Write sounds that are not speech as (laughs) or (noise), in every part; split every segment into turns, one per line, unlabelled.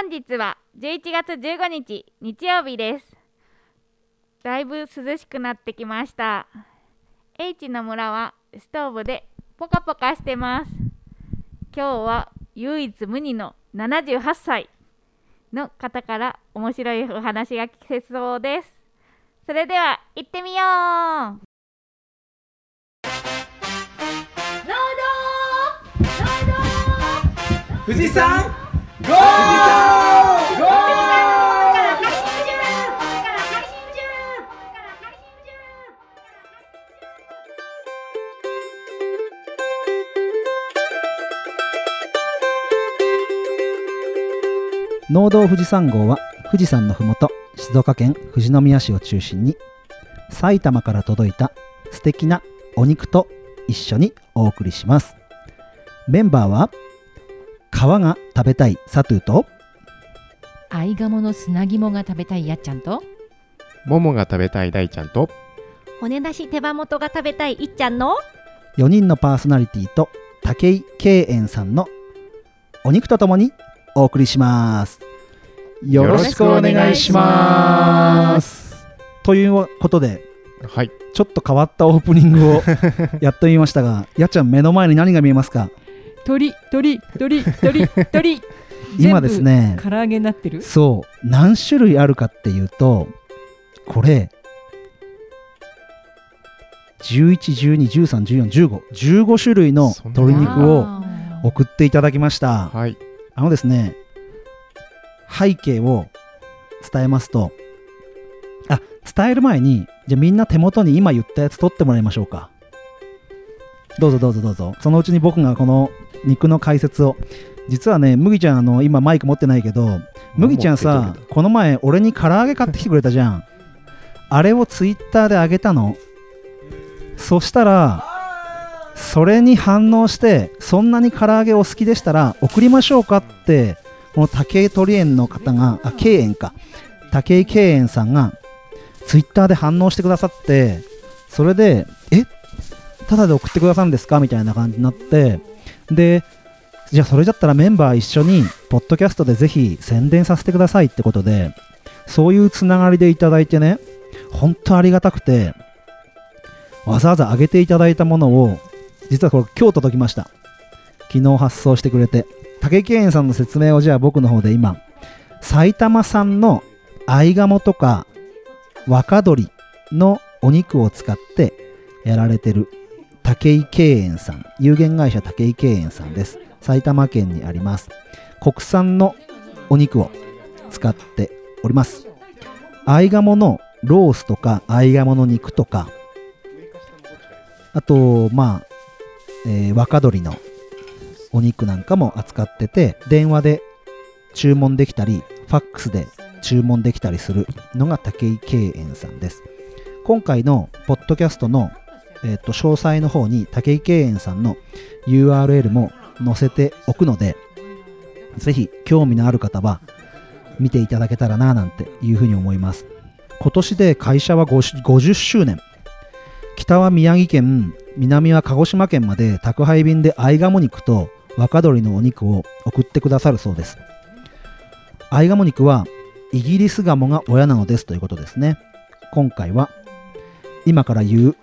本日は11月15日日曜日です。だいぶ涼しくなってきました。H の村はストーブでポカポカしてます。今日は唯一無二の78歳の方から面白いお話が聞けそうです。それでは行ってみよう。
富士山ゴーゴ
農道富士山号は富士山のふもと静岡県富士宮市を中心に埼玉から届いた素敵なお肉と一緒にお送りしますメンバーは皮が食べたいサトゥと？
アイガモの砂肝が食べたいやっちゃんと？
ももが食べたい大ちゃんと？
骨なし手羽元が食べたいいっちゃんの
？4人のパーソナリティと武井敬遠さんのお肉とともにお送りします。よろしくお願いします。ということで
はい。
ちょっと変わったオープニングを (laughs) やってみましたがやっちゃん目の前に何が見えますか？
鳥鳥鳥鳥鳥。(laughs)
今ですね。
唐揚げになってる？
そう。何種類あるかっていうとこれ。111213141515種類の鶏肉を
あ。
送っていただきました。
はい。
あのですね背景を伝えますとあ伝える前にじゃあみんな手元に今言ったやつ取ってもらいましょうか。どうぞどうぞどうぞ。そのうちに僕がこの肉の解説を。実はね麦ちゃんあの今マイク持ってないけど麦ちゃんさこの前俺に唐揚げ買ってきてくれたじゃん。あれをツイッターであげたの。そしたらそれに反応してそんなに唐揚げお好きでしたら送りましょうかってこの武井鳥園の方があ敬園か。武井敬園さんがツイッターで反応してくださってそれでえ？ただで送ってくださるんですか？みたいな感じになってでじゃあそれだったらメンバー一緒にポッドキャストでぜひ宣伝させてくださいってことでそういうつながりでいただいてね本当ありがたくてわざわざあげていただいたものを実はこれ今日届きました。昨日発送してくれて竹木園さんの説明をじゃあ僕の方で今埼玉産の合鴨とか若鶏のお肉を使ってやられてる。武井敬園さん。有限会社武井敬園さんです。埼玉県にあります。国産のお肉を使っております。合鴨のロースとか合鴨の肉とか。あとまあ、えー若鶏のお肉なんかも扱ってて電話で注文できたりファックスで注文できたりするのが武井敬園さんです。今回のポッドキャストの、えーと詳細の方に武井敬園さんの URL も載せておくのでぜひ興味のある方は見ていただけたらななんていうふうに思います。今年で会社は50周年北は宮城県南は鹿児島県まで宅配便で合鴨肉と若鶏のお肉を送ってくださるそうです。合鴨肉はイギリスガモが親なのですということですね。今回は今から言う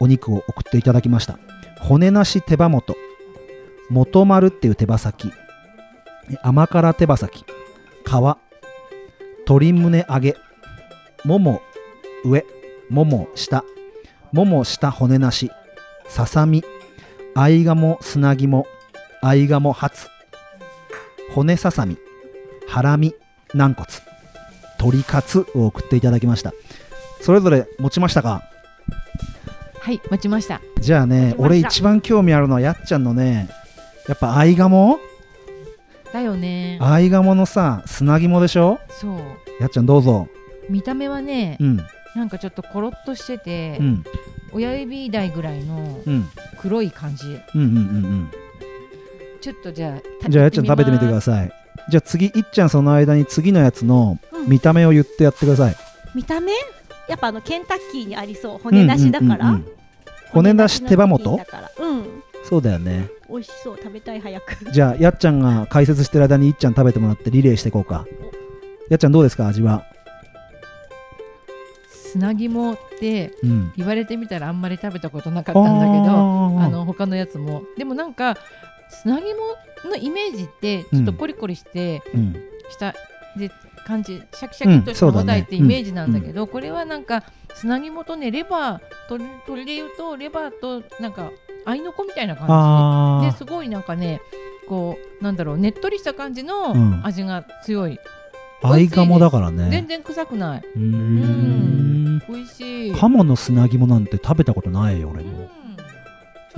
お肉を送っていただきました。骨なし手羽元。元丸っていう手羽先。甘辛手羽先。皮。鶏胸揚げ。もも上。もも下。もも下骨なし。ささみ。合鴨砂肝。合鴨ハツ。骨ささみ。ハラミ。軟骨。鶏カツを送っていただきました。それぞれ持ちましたか
はい持ちました。
じゃあね俺一番興味あるのはやっちゃんのねやっぱ合鴨？
だよね。
合鴨のさ砂肝でしょ？
そう。
やっちゃんどうぞ。
見た目はね
うん。
なんかちょっとコロッとしてて
うん。
親指台ぐらいの
うん。
黒い感じ。
うんうんうんうん。
ちょっとじゃあ
じゃあやっちゃん食べてみてくだ
さ
さい。じゃあ次いっちゃんその間に次のやつの
うん。
見た目を言ってやってください。
見た目？やっぱあのケンタッキーにありそう。骨なしだから、
うんうんうんうん。骨なし手羽元？
だから。うん。
そうだよね。
美味しそう。食べたい早く。
じゃあやっちゃんが解説してる間にいっちゃん食べてもらってリレーしていこうか。やっちゃんどうですか味は？
砂肝って
うん。
言われてみたらあんまり食べたことなかったんだけどあ
あ
の他のやつも。でもなんか砂肝のイメージってちょっとコリコリして
うん。
した、で感じシャキシャキっとした
うんそうだ
ってイメージなんだけど、これはなんか砂肝とねレバー鶏鶏でいうとレバーとなんか合いの子みたいな感じですごいなんかねこうなんだろうねっとりした感じの
うん。
味が強い、
合鴨だからね。
全然臭くない。う
ーん。
美味しい。
鴨の砂肝なんて食べたことないよ俺も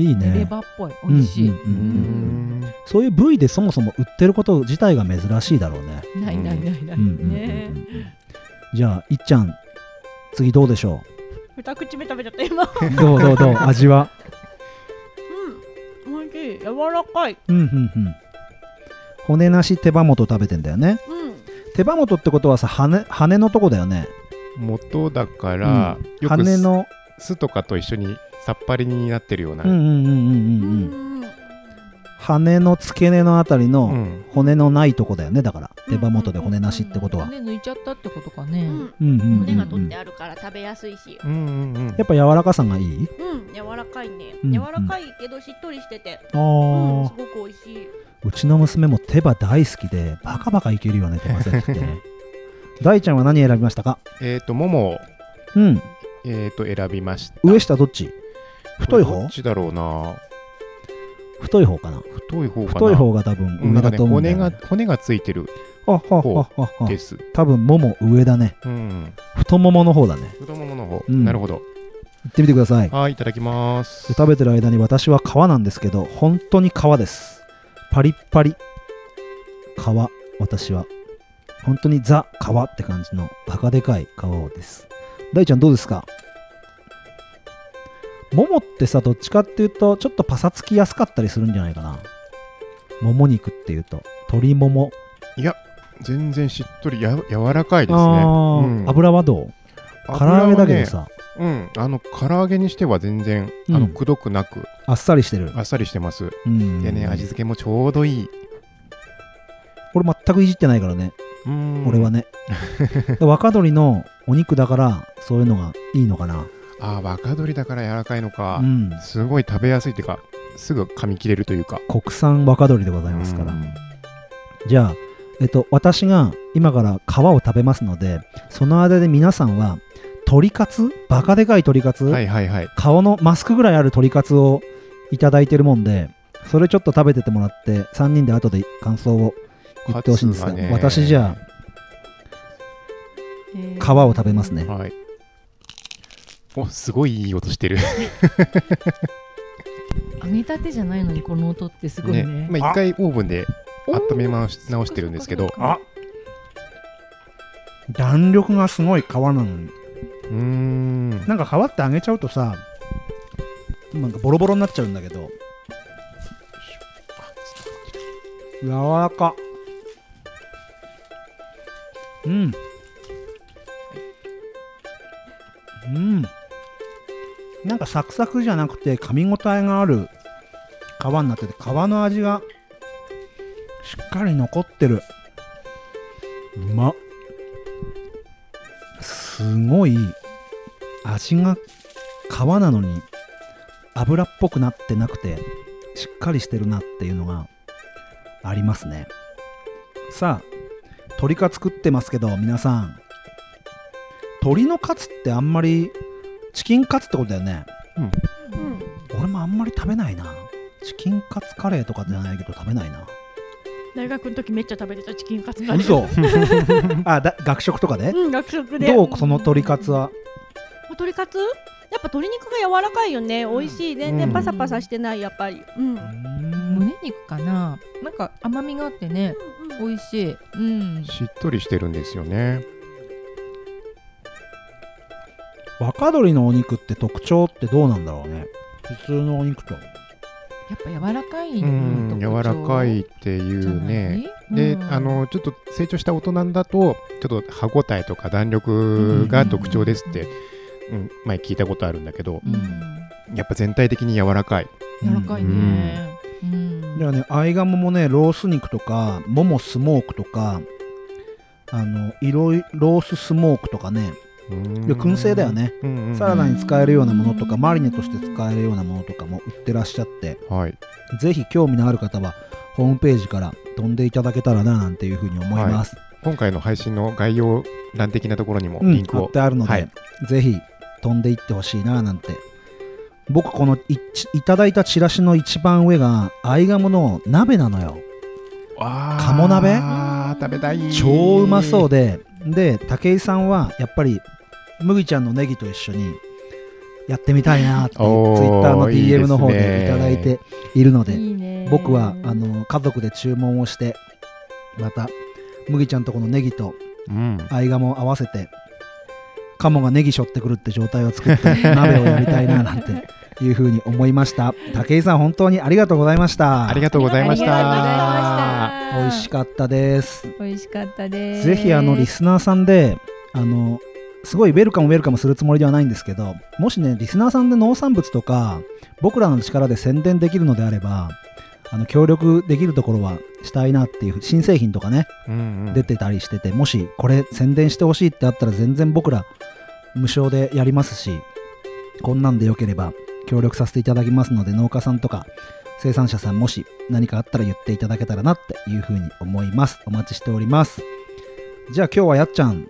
うん
いい
レ
ね
バーっぽい。美味しい、
うんうんうんうん。
ん
そういう部位でそもそも売ってること自体が珍しいだろうね。
ないないないない、
うんうんうんうん
ね
じゃあいっちゃん次どうでしょ
二口目食べちゃった今。
うどうどうどう？味は？
うん美味しい。柔らかい。
うんうんうん。骨なし手羽元食べてんだよね。
うん。
手羽元ってことはさ羽羽のとこだよね。
元だから、よく
羽の
酢とかと一緒にさっぱりになってるような、
うんうんうんうんうん
う
うん。
ん
羽の付け根のあたり
う
の
ん。
骨のないとこだよねだから。手羽元で骨なしってことは。
骨抜いちゃったってことかね、
うん。
うんうんうん
骨が取っ
うん
てあるから食べやすいし。
うんうんうん。
やっぱ柔らかさがいい？
うん。柔らかいね。
うん
柔らかいけどしっとりしてて。
あ
うん。
ー
すごく美味しい。う
ちの娘も手羽大好きでバカバカいけるよね手羽先って。ね (laughs) 大ちゃんは何選びましたか？
えっ、ともも。
うん
えっ、と選びました。
上下どっち？太い方？
どっちだろうな。
太い方かな？
太い方かな。
太い方が多分上だと思うんだ
骨が骨がついてる
あはははは
です。
多分もも上だね。
うん。
太ももの方だね。
太ももの方、
うん。
なるほど。
行ってみてください。
はいいただきます。
で食べてる間に私は皮なんですけど本当に皮です。パリッパリ。皮私は。本当にザ皮って感じのバカでかい皮をです大ちゃんどうですか？ももってさどっちかっていうとちょっとパサつきやすかったりするんじゃないかな。もも肉っていうと鶏もも
いや全然しっとりや柔らかいですね。うん。
油はどう？唐揚げだけどさ、
うん。あの唐揚げにしては全然、
うん。
あのくどくなく
あっさりしてる。
あっさりしてます。
うん。
でね味付けもちょうどいい。
俺全くいじってないからね。
うん
俺はね。(laughs) で若鶏のお肉だからそういうのがいいのかな。
あー若鶏だから柔らかいのか。
う、ん。
すごい食べやすいっていうかすぐ噛み切れるというか。
国産若鶏でございますから、
うん。
じゃあえっと私が今から皮を食べますのでその間で皆さんは鶏カツ？バカでかい鶏カツ、
はいはいはい。
顔のマスクぐらいある鶏カツをいただいてるもんでそれちょっと食べててもらって3人で後で感想を言ってほしいんですが、
ね。
私じゃあ皮を食べますね、
はい。おすごいいい音してる。(laughs)
揚げたてじゃないのにこの音ってすごいね。
まあ、一回オーブンで温め直し直してるんですけど。
あ。弾力がすごい皮なのに。
うーん。
なんか皮って揚げちゃうとさなんかボロボロになっちゃうんだけど。柔らかうん。うん。なんかサクサクじゃなくて噛み応えがある皮になってて皮の味がしっかり残ってる。うま。っすごい味が皮なのに油っぽくなってなくてしっかりしてるなっていうのがありますね。さあ鶏カツ作ってますけど皆さん。鶏のカツってあんまりチキンカツってことだよね。
うん。
俺もあんまり食べないな。チキンカツカレーとかじゃないけど食べないな。
大学の時めっちゃ食べてたチキンカツカレー。
嘘。(laughs) あだ学食とかで？
うん学食で。
どうその鶏カツは？
鶏カツやっぱ鶏肉が柔らかいよね。美味しい。全然パサパサしてないやっぱり。うん。
胸肉かな？なんか甘みがあってね美味しい。うん。
しっとりしてるんですよね。
若鶏のお肉って特徴ってどうなんだろうね。普通のお肉と
やっぱ柔らかい
うん柔らかいっていうね。で、あのちょっと成長した大人だとちょっと歯ごたえとか弾力が特徴ですって、うん。前聞いたことあるんだけど
うん。
やっぱ全体的に柔らかい。
柔らかいね。うん。
ではね、合鴨もね、ロース肉とか、ももスモークとか、あの、いろいローススモークとかね、燻製だよね。
うんうん
サラダに使えるようなものとか、マリネとして使えるようなものとかも売ってらっしゃって、
はい。
ぜひ興味のある方は、ホームページから飛んでいただけたらな、なんていうふうに思います。
今回の配信の概要欄的なところにも
うん
リンクを
貼っ。てあるので、
はい
ぜひ飛んでいってほしいななんて僕このいちいただいたチラシの一番上が合鴨の鍋なのよ鴨鍋？
食べたい。
超うまそうでで武井さんはやっぱり麦ちゃんのネギと一緒にやってみたいなってツイッターの DM の方でいただいているので
いいね。
僕はあの家族で注文をしてまた麦ちゃんとこのネギと
うん。
合鴨を合わせて鴨がネギ背負ってくるって状態を作って (laughs) 鍋をやりたいななんていうふうに思いました。武井さん本当にありがとうございました。
ありがとうございました。
美味しかったです。
美味しかったです。
ぜひあのリスナーさんであのすごいウェルカムウェルカムするつもりではないんですけどもしねリスナーさんで農産物とか僕らの力で宣伝できるのであればあの協力できるところはしたいなっていう新製品とかね
うんうん。
出てたりしててもしこれ宣伝してほしいってあったら全然僕ら無償でやりますしこんなんでよければ協力させていただきますので農家さんとか生産者さんもし何かあったら言っていただけたらなっていうふうに思います。お待ちしております。じゃあ今日はやっちゃん。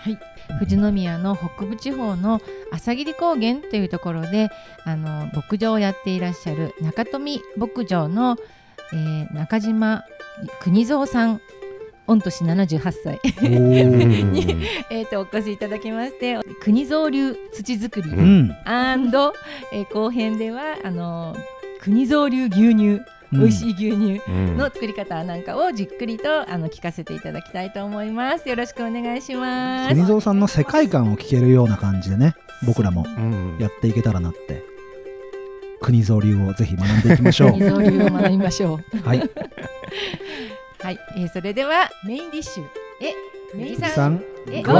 はい、富士宮の北部地方の朝霧高原というところであの牧場をやっていらっしゃる中富牧場の、えー中島邦蔵さん御年78歳。
お
うん
ー (laughs)
えーとお越しいただきまして国蔵流土作り、
うん。
えー後編ではあの国蔵流牛乳、美味しい牛乳
うん。
の作り方なんかをじっくりとあの聞かせていただきたいと思います。よろしくお願いします。
国蔵さんの世界観を聞けるような感じでね僕らも
うん。
やっていけたらなって。国蔵流をぜひ学んでいきましょう。(laughs)
国蔵流を学びましょう。
はい (laughs)
はい、えーそれではメインディッシュえメイさん。
さん。
え
ゴー。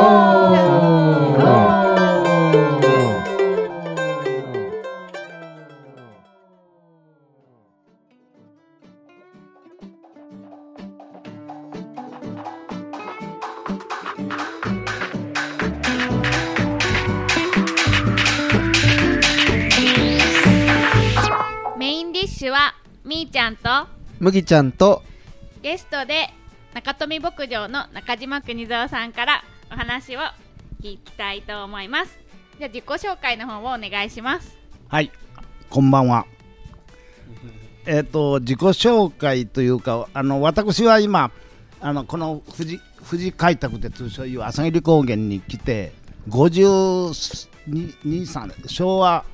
メインディッシュはみーちゃんと
麦ちゃんと
ゲストで中富牧場の中島邦蔵さんからお話を聞きたいと思います。じゃあ自己紹介の方をお願いします。
はい。こんばんは。えっ、と自己紹介というかあの私は今あのこの富士富士開拓で通称いう朝霧高原に来て5223昭和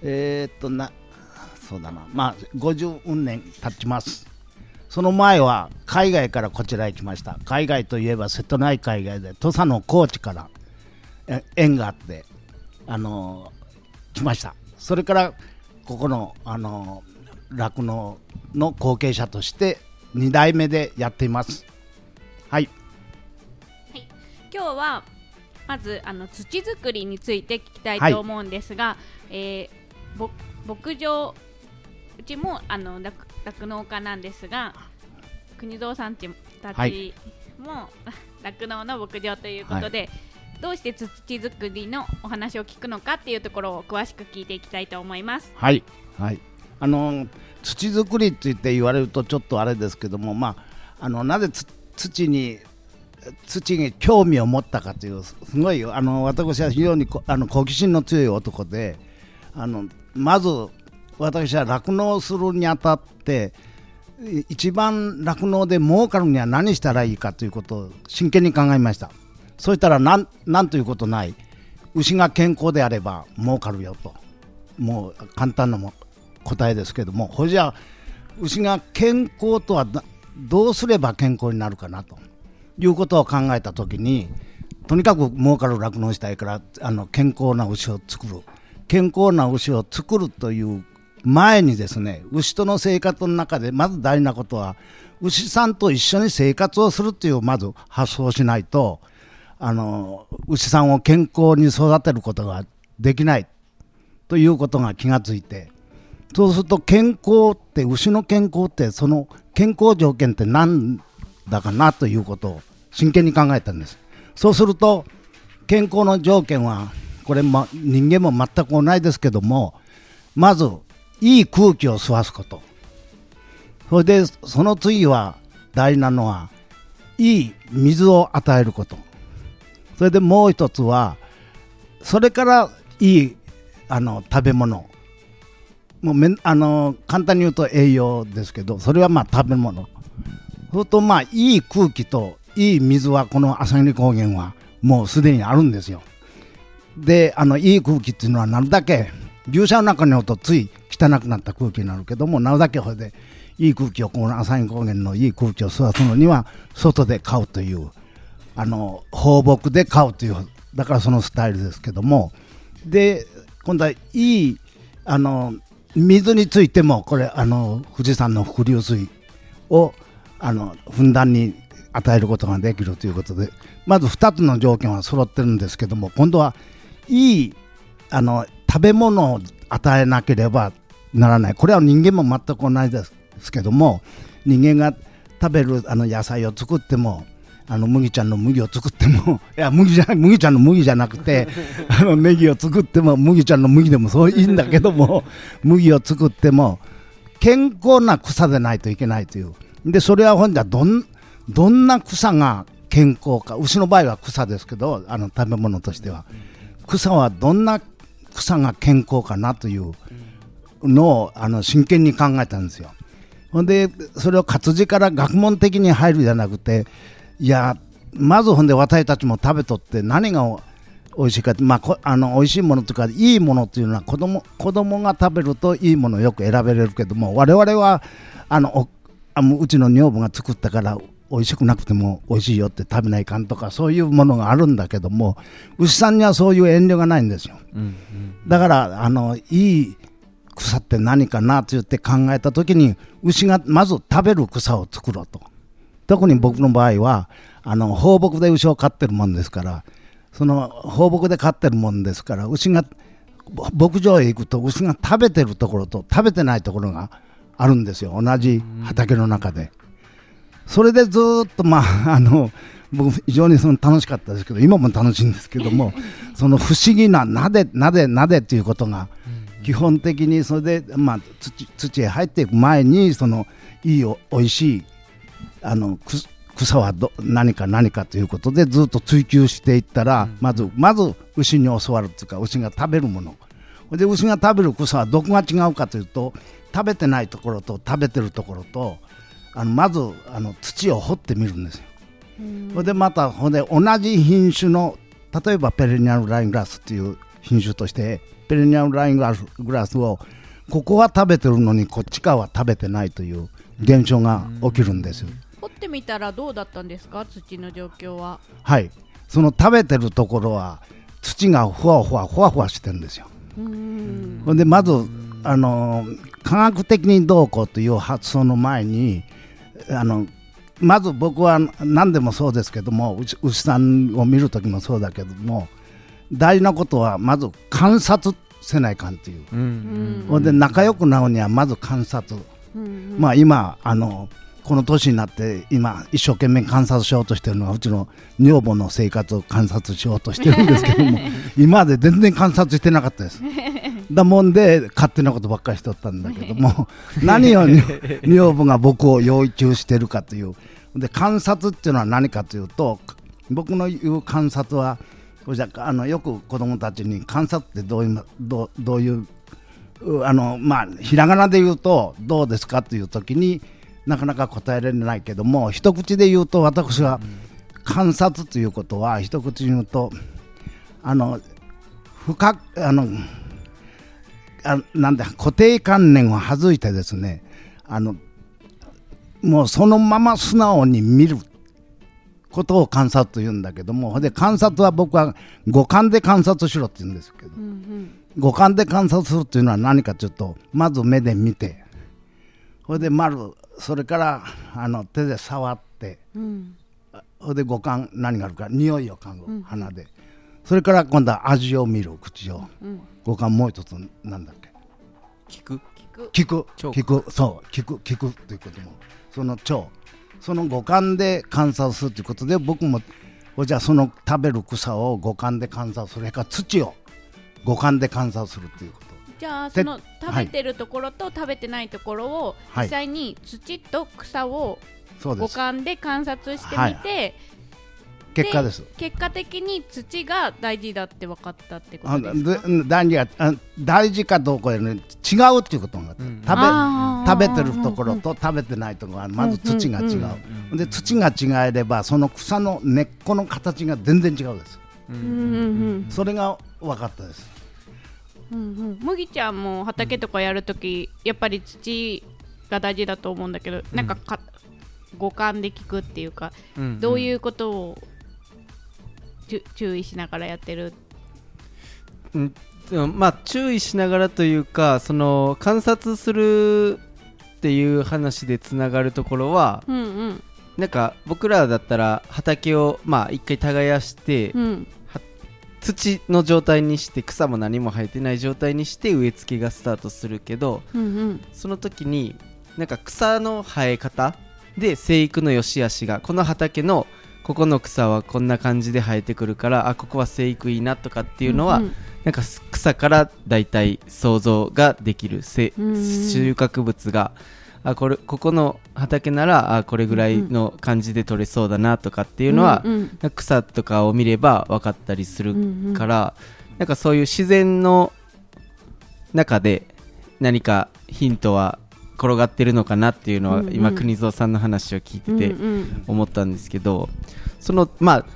えっ、となそうだな。まあ50年経ちますその前は海外からこちらへ来ました。海外といえば瀬戸内海外で土佐の高知からえ縁があってあの来ました。それからここのあの酪農の後継者として2代目でやっています。はい。
今日はまずあの土作りについて聞きたい
はい
と思うんですが、えーぼ牧場うちもあの酪酪農家なんですが国蔵さんちた
は
ちも (laughs) 酪農の牧場ということで、どうして土作りのお話を聞くのかっていうところを詳しく聞いていきたいと思います。
はい。はい。あの土作りって言って言われるとちょっとあれですけどもまああのなぜつ土に土に興味を持ったかというすごいあの私は非常にこあの好奇心の強い男であのまず私は酪農するにあたって一番酪農で儲かるには何したらいいかということを真剣に考えました。そしたらなんなんということない。牛が健康であれば儲かるよと。もう簡単な答えですけども。ほじゃ牛が健康とはどうすれば健康になるかなと。いうことを考えた時にとにかく儲かる酪農したいからあの健康な牛を作る。健康な牛を作るという前にですね牛との生活の中でまず大事なことは牛さんと一緒に生活をするというまず発想しないとあの牛さんを健康に育てることができないということが気がついてそうすると健康って牛の健康ってその健康条件って何だかなということを真剣に考えたんです。そうすると健康の条件はこれ、ま、人間も全く同じですけどもまずいい空気を吸わすこと。それでその次は大事なのはいい水を与えること。それでもう一つはそれからいいあの食べ物。もうめあの簡単に言うと栄養ですけどそれはまあ食べ物。そうするとまあいい空気といい水はこの朝霧高原はもうすでにあるんですよ。であのいい空気っていうのはなるだけ？牛舎の中におるとつい汚くなった空気になるけどもなるだけこれでいい空気をこの朝霧高原のいい空気を吸わすのには外で飼うというあの放牧で飼うというだからそのスタイルですけどもで今度はいいあの水についてもこれあの富士山の伏流水をあのふんだんに与えることができるということでまず2つの条件は揃ってるんですけども今度はいい。あの食べ物を与えなければならない。これは人間も全く同じですけども人間が食べるあの野菜を作ってもあの麦ちゃんの麦を作っても (laughs) いや麦じゃ麦ちゃんの麦じゃなくて (laughs) あのネギを作っても麦ちゃんの麦でもそういいんだけども (laughs) 麦を作っても健康な草でないといけないという。でそれはほんじゃどんどんな草が健康か。牛の場合は草ですけどあの食べ物としては。草はどんな草が健康かなというのをあの真剣に考えたんですよ。ほんでそれを活字から学問的に入るじゃなくていやまずほんで私たちも食べとって何が美味しいかまあ、こあの美味しいものというかいいものというのは子供子供が食べるといいものをよく選べれるけども我々はあのおあうちの女房が作ったから美味しくなくても美味しいよって食べないかんとかそういうものがあるんだけども牛さんにはそういう遠慮がないんですよ、
うんうん
だからあのいい草って何かなと言って考えた時に牛がまず食べる草を作ろうと。特に僕の場合はあの放牧で牛を飼ってるもんですからその放牧で飼ってるもんですから牛が牧場へ行くと牛が食べてるところと食べてないところがあるんですよ。同じ畑の中で。それでずーっとまあ (laughs) あの僕非常にその楽しかったですけど今も楽しいんですけどもその不思議ななでなでなでっていうことが基本的にそれで、まあ、土土へ入っていく前にそのいいおおいしいあのく草はど何か何かということでずっと追求していったら、まずまず牛に教わるというか牛が食べるもの。で牛が食べる草はどこが違うかというと食べてないところと食べてるところとあのまずあの土を掘ってみるんですよ。それでまたほんで同じ品種の例えばペレニアルライングラスっていう品種としてペレニアルライングラスグラスをここは食べてるのにこっち側は食べてないという現象が起きるんですよ。
掘ってみたらどうだったんですか？土の状況は
はい、その食べてるところは土がふわふわふわふわしてるんですよ。
うん
ほんでまずあの科学的にどうこうという発想の前にあのまず僕は何でもそうですけども牛牛さんを見る時もそうだけども大事なことはまず観察せないかんという、
うん
ほんで仲良くなるにはまず観察、
うん。
まあ今あのこの年になって今一生懸命観察しようとしてるのはうちの女房の生活を観察しようとしてるんですけども (laughs) 今まで全然観察してなかったです (laughs) だもんで勝手なことばっかりしとったんだけども何を女 (laughs) 女房が僕を要求してるかという。で観察っていうのは何かというと僕の言う観察はじゃあのよく子供たちに観察ってどういうどうどういううあのまあひらがなで言うとどうですかという時になかなか答えられないけども一口で言うと私は観察ということは一口に言うとあの深くあのあなんだ固定観念を省いてですねあのもうそのまま素直に見ることを観察と言うんだけどもで観察は僕は五感で観察しろって言うんですけど
うん
五感で観察するというのは何かというとまず目で見てそれで丸それからあの手で触って
うん
それで五感何があるか匂いを嗅ぐ、
うん
鼻で。それから今度は味を見る口を。
うん
五感もう一つなんだっけ？
聞く？
く。
聞く。
聴
聞く。そう。聞く。聞くということも。その腸その五感で観察するということで僕もじゃあその食べる草を五感で観察する。それから土を五感で観察するということ。
じゃあ
で
その食べてるところと食べてないところを
はい。
実際に土と草を五感で観察してみて、
はい結果です。
結果的に土が大事だって分かったってこ
あ
とですか？
で大事大事かどうかより違うっていうことがあって、
うん。
食べ食べてるところと食べてないところはまず土が違う、
うん
で土が違えればその草の根っこの形が全然違うです。
うん
うんうん
それが分かったです。
うんうん。麦ちゃんも畑とかやるときやっぱり土が大事だと思うんだけど、なんかか五感で聞くっていうか、
うん。
どういうことを注意しながらやってる。
うんまあ注意しながらというかその観察するっていう話でつながるところは
うんうん。
なんか僕らだったら畑をまあ一回耕して
うん。
土の状態にして草も何も生えてない状態にして植え付けがスタートするけど
うんうん。
その時になんか草の生え方で生育の良し悪しがこの畑のここの草はこんな感じで生えてくるからあここは生育いいなとかっていうのは、
んん。
なんかす草からだいたい想像ができるせ
うん。
収穫物があこれここの畑ならあこれぐらいの感じで取れそうだなとかっていうのは、
うんうん。
草とかを見れば分かったりする
うんうん。
から、なんかそういう自然の中で何かヒントは転がってるのかなっていうのは、
うんうん。
今国蔵さんの話を聞いてて
うんうん。
思ったんですけど、そのまあ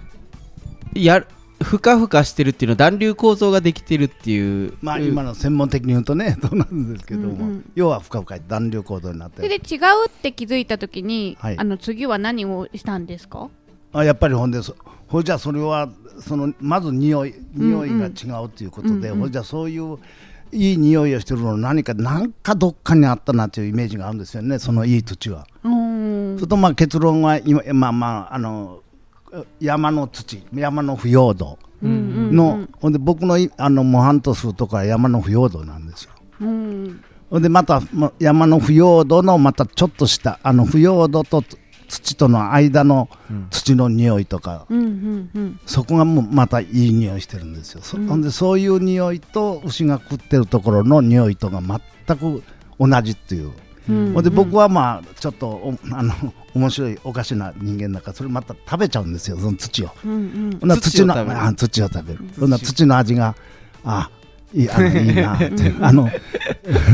やるふかふかしてるっていうのは暖流構造ができてるっていう
まあ今の専門的に言うとね (laughs) そうなんですけども、
うんうん
要は深々暖流構造になって
それで違うって気づいたときに、
はい。
あの次は何をしたんですか？
あやっぱりほんでそほいじゃあそれはそのまず匂い匂いが違うということで、
うんうん
ほいじゃあそういういい匂いをしてるの何か何かどっかにあったなというイメージがあるんですよねそのいい土は。
うん。
それとまあ結論は今まあまああの山の土山の腐葉土
うん
の、ほんで僕のいあの模範とするところは山の腐葉土なんですよ。
うん。
ほんでまたま山の腐葉土のまたちょっとしたあの腐葉土と土との間の土の匂いとか、
うんうんうん。
そこがもうまたいい匂いしてるんですよ、そほんでそういう匂いと牛が食ってるところの匂いとが全く同じっていう、
うん。
ほんで僕はまあちょっとおあの面白いおかしな人間だからそれまた食べちゃうんですよその土を。
うんうん。
土の
土を食べる。
あ土を食べる。ほんなら土の味があいいあのいいな (laughs) ってあの (laughs)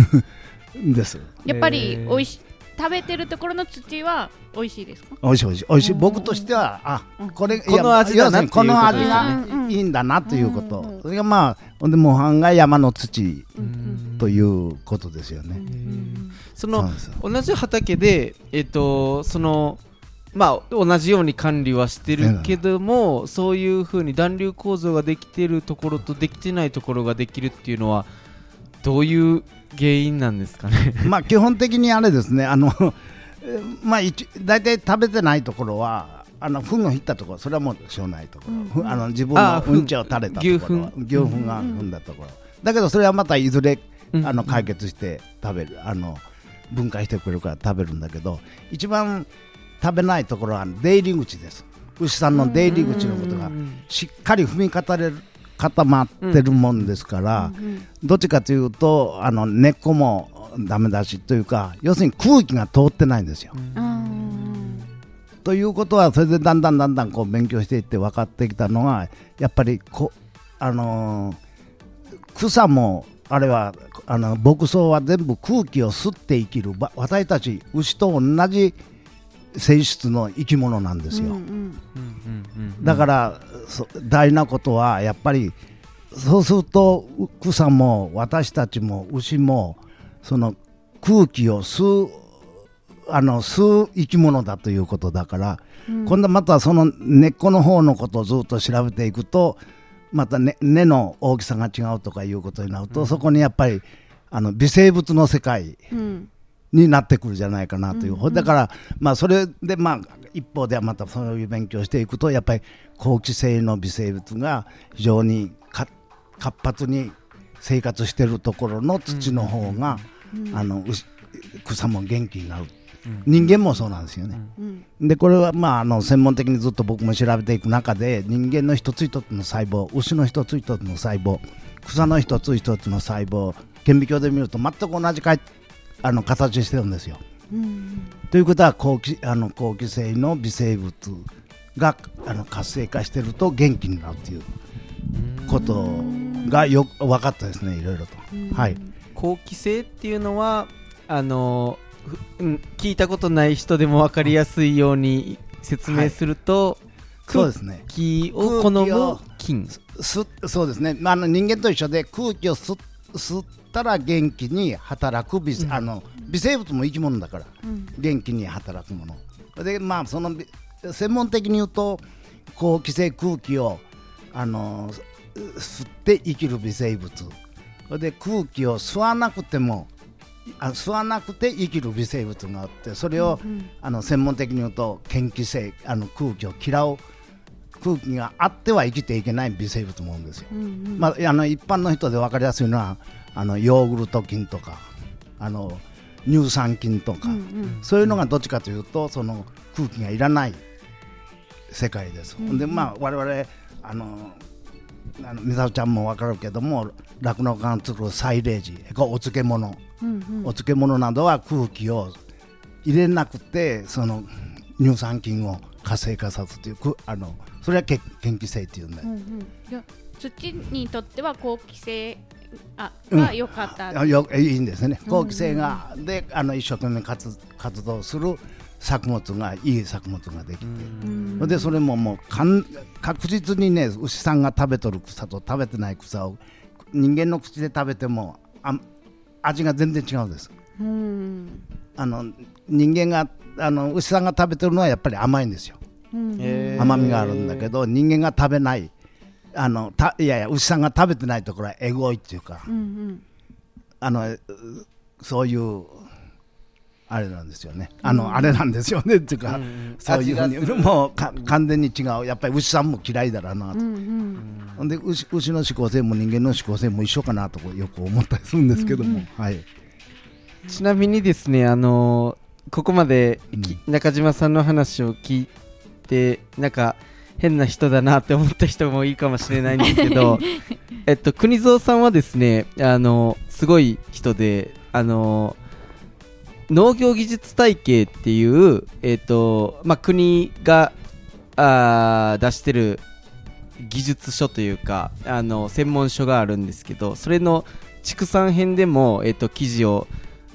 です。
やっぱり美味し食べてるところの土は美味しいですか？
美味しい美味しい。美味しい。僕としてはあこれ
この味だな
この味がいいんだなというこ
うん
とそれがまあほんで模範が山の土
うん
ということですよね。
その
そうなんですよ。
同じ畑でえっ、とそのまあ同じように管理はしてるけども、そういうふうに暖流構造ができてるところとできてないところができるっていうのはどういう原因なんですかね？
まあ基本的にあれですね。あのえーまあ一大体食べてないところはあの糞を引ったところそれはもうしょうがないところ、ふあの自分のうんちを垂れたところ。は
牛
牛糞が踏んだところ。だけどそれはまたいずれ
うん。
あの解決して食べる。あの分解してくれるから食べるんだけど一番食べないところは出入り口です。牛さんの出入り口のことがしっかり踏み固れる固まってるもんですから、どっちかというとあの根っこもダメだしというか要するに空気が通ってないんですよ。
あ
ということはそれでだんだんだんだんこう勉強していって分かってきたのがやっぱりこあのー草もあれはあの牧草は全部空気を吸って生きるば私たち牛と同じ性質の生き物なんですよ。だからそ大事なことはやっぱりそうするとう草も私たちも牛もその空気を吸うあの吸う生き物だということだから、今度またその根っこの方のことをずっと調べていくとまた、ね、根の大きさが違うとかいうことになると、そこにやっぱりあの微生物の世界
うん。
になってくるじゃないかなという、だから、まあ、それで、まあ、一方ではまたそういう勉強をしていくとやっぱり好気性の微生物が非常にか活発に生活しているところの土の方が、
うん
あの牛草も元気になる、人間もそうなんですよね、
うん。
でこれはまああの専門的にずっと僕も調べていく中で人間の一つ一つの細胞牛の一つ一つの細胞草の一つ一つの細胞顕微鏡で見ると全く同じかいあの形してるんですよ。
うん。
ということは好気あの好気性の微生物があの活性化してると元気になるということがよく分かったですねいろいろと。はい。
好気性っていうのはあの聞いたことない人でも分かりやすいように説明すると、
そうですね。
気を好む菌
すそうですね、まあ、あの人間と一緒で空気を吸吸ったら元気に働く微,、あの微生物も生き物だから、元気に働くもの。でまあそのび専門的に言うと好気性空気をあの吸って生きる微生物。それで空気を吸わなくてもあ吸わなくて生きる微生物があってそれを、あの専門的に言うと嫌気性あの空気を嫌う空気があっては生きていけない微生物もんですよ。まあ、あの一般の人で分かりやすいのはあのヨーグルト菌とかあの乳酸菌とか、そういうのがどっちかというとその空気がいらない世界です。でまあ我々あのあの美里ちゃんも分かるけども酪農家が作るサイレージお漬物、お漬物などは空気を入れなくてその乳酸菌を活性化させるというくあのそれはけ嫌気性っていうんで、
じゃあ土にとっては好気性あ
うん。
が良かった、
あよいいんですね。好気性が、であの一生懸命活活動する作物がいい作物ができて、でそれももうかん確実にね牛さんが食べとる草と食べてない草を人間の口で食べてもあ味が全然違うんです。
うん。
あの人間があの牛さんが食べてるのはやっぱり甘いんですよ。
へー。
甘みがあるんだけど人間が食べないあのたいやいや牛さんが食べてないところはエゴイっていうか、あのうそういうあれなんですよね。あの、あれなんですよね。っていうか、そういうふうに。もうか完全に違う。やっぱり牛さんも嫌いだろうなと、ほんで牛牛の思考性も人間の思考性も一緒かなとこうよく思ったりするんですけども、はい。
ちなみにですねあのここまでき
う
中島さんの話を聞いてなんか変な人だなって思った人もいいかもしれないんですけど (laughs) えっと国蔵さんはですねあのすごい人であの農業技術体系っていう、えっとまあ、国があ出してる技術書というかあの専門書があるんですけどそれの畜産編でも、えっと記事を、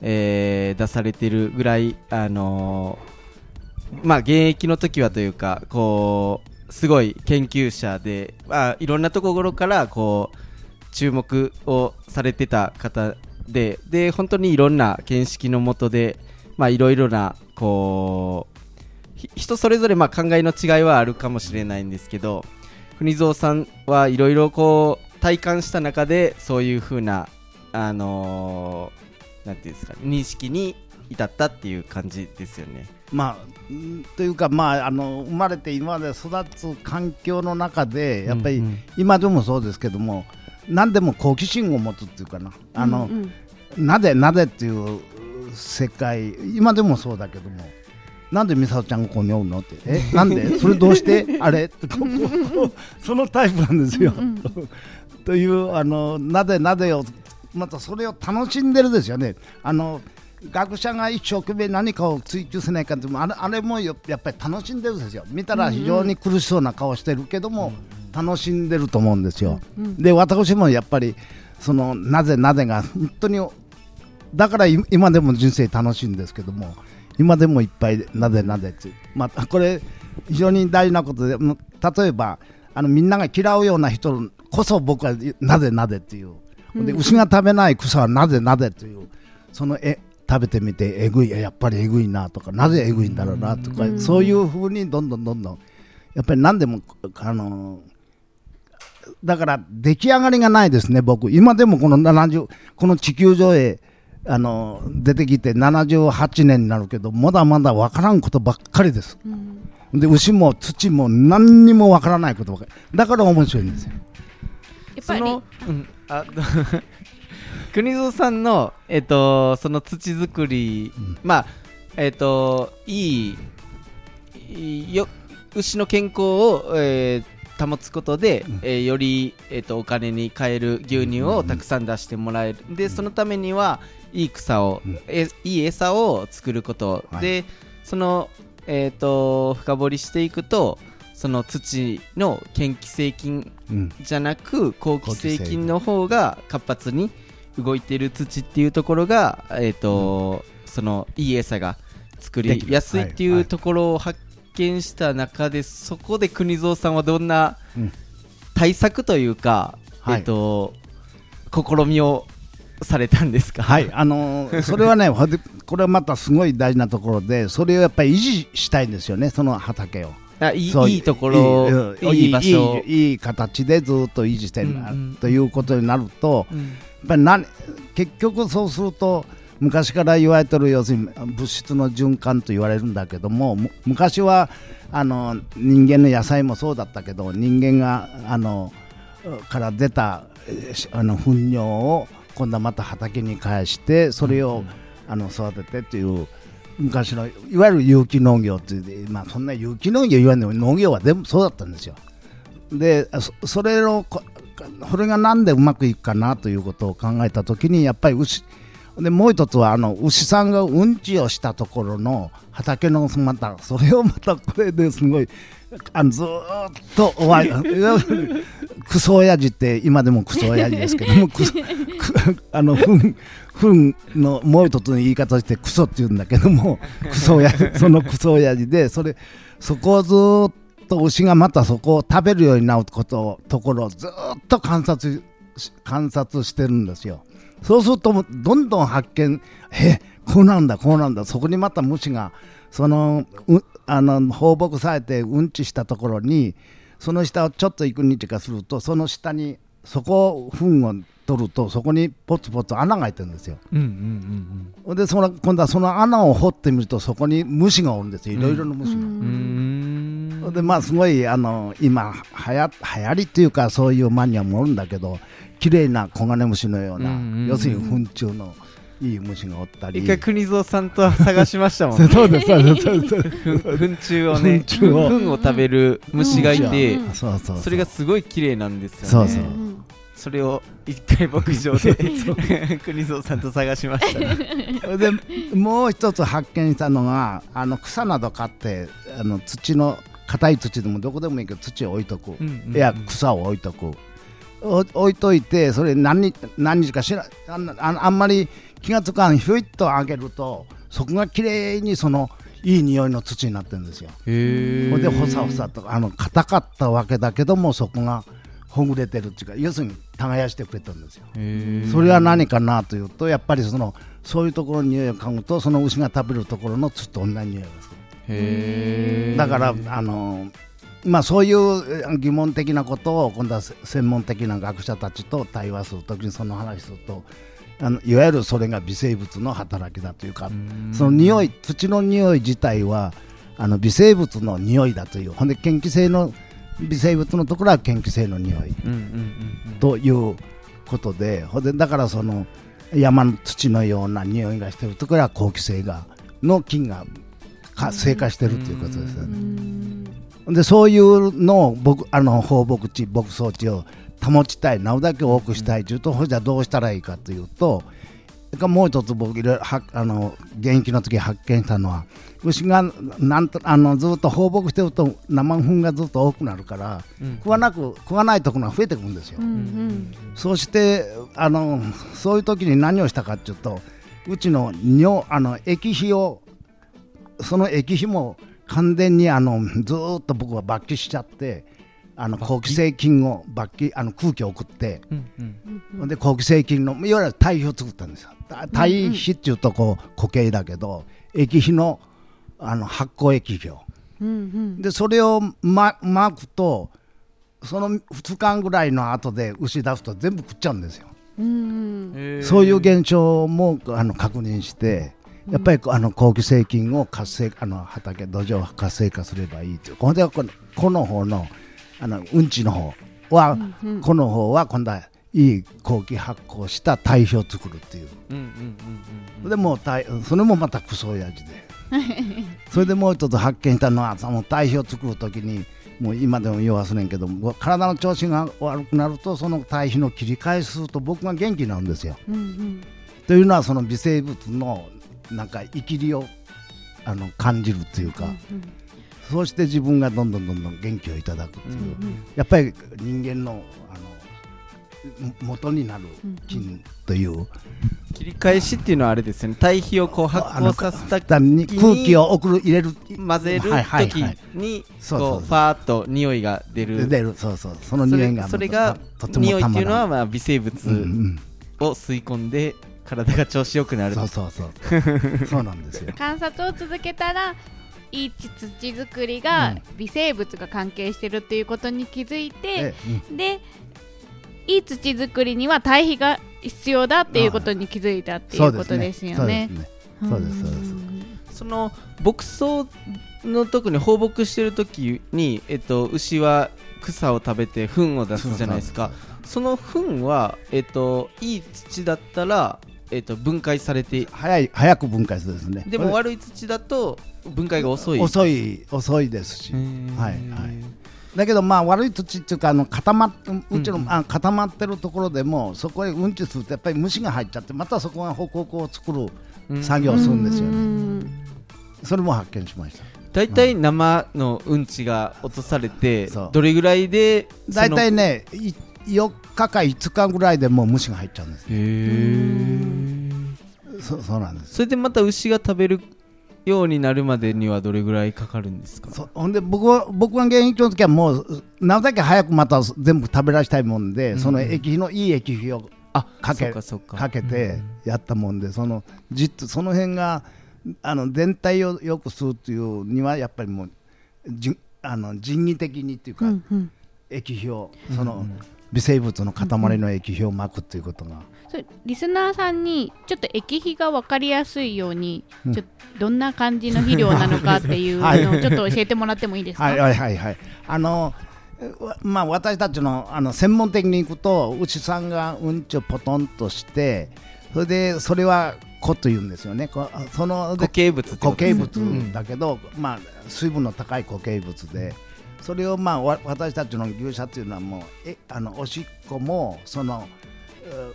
えー出されてるぐらい、あのーまあ、現役の時はというかこうすごい研究者で、まあ、いろんなところからこう注目をされてた方でで本当にいろんな見識のもとで、まあ、いろいろなこうひ人それぞれまあ考えの違いはあるかもしれないんですけど国蔵さんはいろいろこう体感した中でそういうふうなあのーなんていうんですか認識に至ったっていう感じですよね。
まあんというか、まあ、あの生まれて今まで育つ環境の中でやっぱり、
うんうん
今でもそうですけども何でも好奇心を持つっていうかな。あの、なぜなぜっていう世界今でもそうだけども。なんで美里ちゃんがここにおるのって。えなんで？(laughs) それどうして？あれ？っ (laughs) てそのタイプなんですよ。というあのなぜなぜをまたそれを楽しんでるですよね。あの学者が一生懸命何かを追求せないかってあれあれもよやっぱり楽しんでるんですよ。見たら非常に苦しそうな顔してるけども、楽しんでると思うんですよ、で私もやっぱりそのなぜなぜが本当にだからい今でも人生楽しいんですけども今でもいっぱいなぜなぜってまあこれ非常に大事なことで例えばあのみんなが嫌うような人こそ僕はなぜなぜっていう、で牛が食べない草はなぜなぜという。そのえ食べてみてえぐいやっぱりえぐいなとかなぜえぐいんだろうなとか、そういうふうにどんどんどんどん。やっぱり何でもあのだから出来上がりがないですね僕。今でもこの70この地球上へあの出てきて78年になるけどまだまだ分からんことばっかりです、で牛も土も何にも分からないことばっかり。だから面白いんですよ。
っぱり？
その、うん、あ (laughs) 国蔵さんの、えっと、その土作り、
うん。
まあえっといいいいよ牛の健康を、えー保つことで、
うん。
えーより、えっとお金に換える牛乳をたくさん出してもらえる、でそのためにはいい草を、
うん。
えいい餌を作ること、
はい。
でその、えっと深掘りしていくとその土の嫌気性菌
うん。
じゃなく好気性菌の方が活発に動いてる土っていうところが、えーとそのいい餌が作りやすいっていうところを発見した中で、そこで国蔵さんはどんな
うん。
対策というか、
はい。
えっと試みをされたんですか？
はい、あのー (laughs) それはね、これはまたすごい大事なところで、それをやっぱり維持したいんですよね、その畑を。
あいいいいところ
いい
いい場所。
いいいい形でずっと維持してる、
うんうん。
ということになると、
うん。
やっぱり何結局そうすると、昔から言われてる要するに物質の循環と言われるんだけども、む昔はあの人間の野菜もそうだったけど、人間があのから出たあの糞尿を今度はまた畑に返して、それを、あの育ててっていう昔のいわゆる有機農業っていう、まあ、そんな有機農業言わんでも農業は全部そうだったんですよ。でそそれをこそれがなんでうまくいくかなということを考えたときにやっぱり牛でもう一つはあの牛さんがうんちをしたところの畑のまたそれをまたこれですごいあのずっとおわい (laughs) クソ親父って今でもクソ親父ですけどもクソ (laughs) あのふんふんのもう一つの言い方してクソって言うんだけどもクソ親父そのクソ親父でそれそこをずっと牛がまたそこを食べるようになることところをずっと観察し観察してるんですよ。そうするとどんどん発見。えこうなんだこうなんだ。そこにまた虫がそのうあの放牧されてうんちしたところにその下をちょっと幾日かするとその下にそこを糞を取るとそこにポツポツ穴が開いてるんですよ。
うんうんうん
でその今度はその穴を掘ってみるとそこに虫がおるんですよ。いろいろな虫が。
うんうーん
でまあすごいあの今はや流行りっていうかそういうマニアもおるんだけど綺麗なコガネムシのような、
うんうんうん
要するに糞虫のいい虫がおったり。
一回国蔵さんと探しましたもんね。
そうですそうですそうです。(laughs)
糞虫をね
糞虫を。
糞を食べる虫がいて、
うん
そうそうそ
れがすごい綺麗なんですよね。
そうそう。
うん
それを一回牧場で (laughs) 国蔵さんと探しました。ね
でもう一つ発見したのがあの草など買ってあの土の硬い土でもどこでもいいけど土を置いとく、
うんうんうん
いや草を置いとくお置いといてそれ何日何日か知らあんああんまり気がつかんひょいっと上げるとそこがきれいにそのいい匂いの土になってるんですよ。
へ
ほんでほさほさとあの硬かったわけだけどもそこがほぐれてるっていうか要するに耕してくれたんですよ。
え
それは何かなというとやっぱりそのそういうところの匂いを嗅ぐとその牛が食べるところの土と同じ匂いがする。だからあのまあそういうえ疑問的なことを今度はせ専門的な学者たちと対話するときにその話するとあのいわゆるそれが微生物の働きだというかその匂い土の匂い自体はあの微生物の匂いだというほんで嫌気性の微生物のところは嫌気性の匂いということでほんでだからその山の土のような匂いがしてるところは好気性がの菌が活性化してるということですよね。でそういうのを僕あの放牧地牧草地を保ちたいなるだけ多くしたいというと、じゃあどうしたらいいかというともう一つ僕いろいろはあの現役の時発見したのは牛がなんとあのずっと放牧してると生糞がずっと多くなるから、
うん
食わなく食わないところが増えてくるんですよ。
うん
そしてあのそういう時に何をしたかというとうちの尿あの液肥をその液肥も完全にあのずーっと僕は抜気しちゃってあの好気性菌を抜気あの空気を送って
うんうん。
で好気性菌のいわゆる堆肥を作ったんですよ。た堆肥っていうとこう固形だけど液肥のあの発酵液肥を。
うんうん。
でそれをま巻くとその2日ぐらいの後で牛出すと全部食っちゃうんですよ。
うん
そういう現象もあの確認して、やっぱりあの好気性菌を活性あの畑土壌を活性化すればいいという。このこの方のあのうんちの方は、
うんうん。
この方は今度はいい後期発酵した堆肥を作るっていう。でもそれもまたクソ親父で。(laughs) それでもう一つ発見したのはその堆肥を作る時にもう今でも言わすねんけども体の調子が悪くなるとその堆肥の切り替えすると僕が元気になるんですよ。
うんうん。
というのはその微生物のなんか生きりをあの感じるっていうか、そうして自分がどんどんどんどん元気をいただくっていう、やっぱり人間のあのも元になる菌という、
切り返しっていうのはあれですよね。堆肥をこう発酵させた
だに空気を送る入れる
混ぜる時
はい
にこうファーっと匂いが出る。
出るそうそうその匂いが
それが
とても
匂いっていうのはまあ微生物
うんうん。
を吸い込んで体が調子よくなる。
そうそうそう。(laughs) そうなんですよ。
観察を続けたらいい土作りが微生物が関係してるっていうことに気づいて、
え
でいい土作りには堆肥が必要だっていうことに気づいたっていうことですよね。
そうですそうです
その牧草の特に放牧してる時に、えっと、牛は草を食べて糞を出すじゃないですか。その糞は、えっと、いい土だったら、えっと、分解されて
早い早く分解するですね。
でも悪い土だと分解が遅い。
遅い遅いですし。はいはい。だけどまあ悪い土っていうかあの固まっうちの、
うん
あ固まってるところでもそこへうんちするとやっぱり虫が入っちゃってまたそこがホクホクを作る
うん。
作業をするんですよ
う
ね
ん。
それも発見しました。
大体生のうんちが落とされてどれぐらいで
大体
ね
4日か5日ぐらいでもう虫が入っちゃうんですよ。そそうなんです。
それでまた牛が食べるようになるまでにはどれぐらいかかるんですか？
そほんで僕は僕が現役の時はもうなるだけ早くまた全部食べらしたいもんで、
うん。
その液肥のいい液肥を
あ
かけ
そうか
けてやったもんでそのじっとその辺があの全体をよくするっていうにはやっぱりもうじあの人為的にっていうか、
うんうん。
液肥をその微生物の塊の液肥をまくっていうことが、
それリスナーさんにちょっと液肥が分かりやすいように、
うん。
ちょどんな感じの肥料なのかっていうのをちょっと教えてもらってもいいですか、
はいはいはいはい。あのわまあ私たちのあの専門的に行くと牛さんがうんちをポトンとしてそれでそれは子というんですよね。こそので
固形物
固形物
うん。
だけど、まあ、水分の高い固形物でそれを、まあ、わ私たちの牛舎というのはもうえあのおしっこもその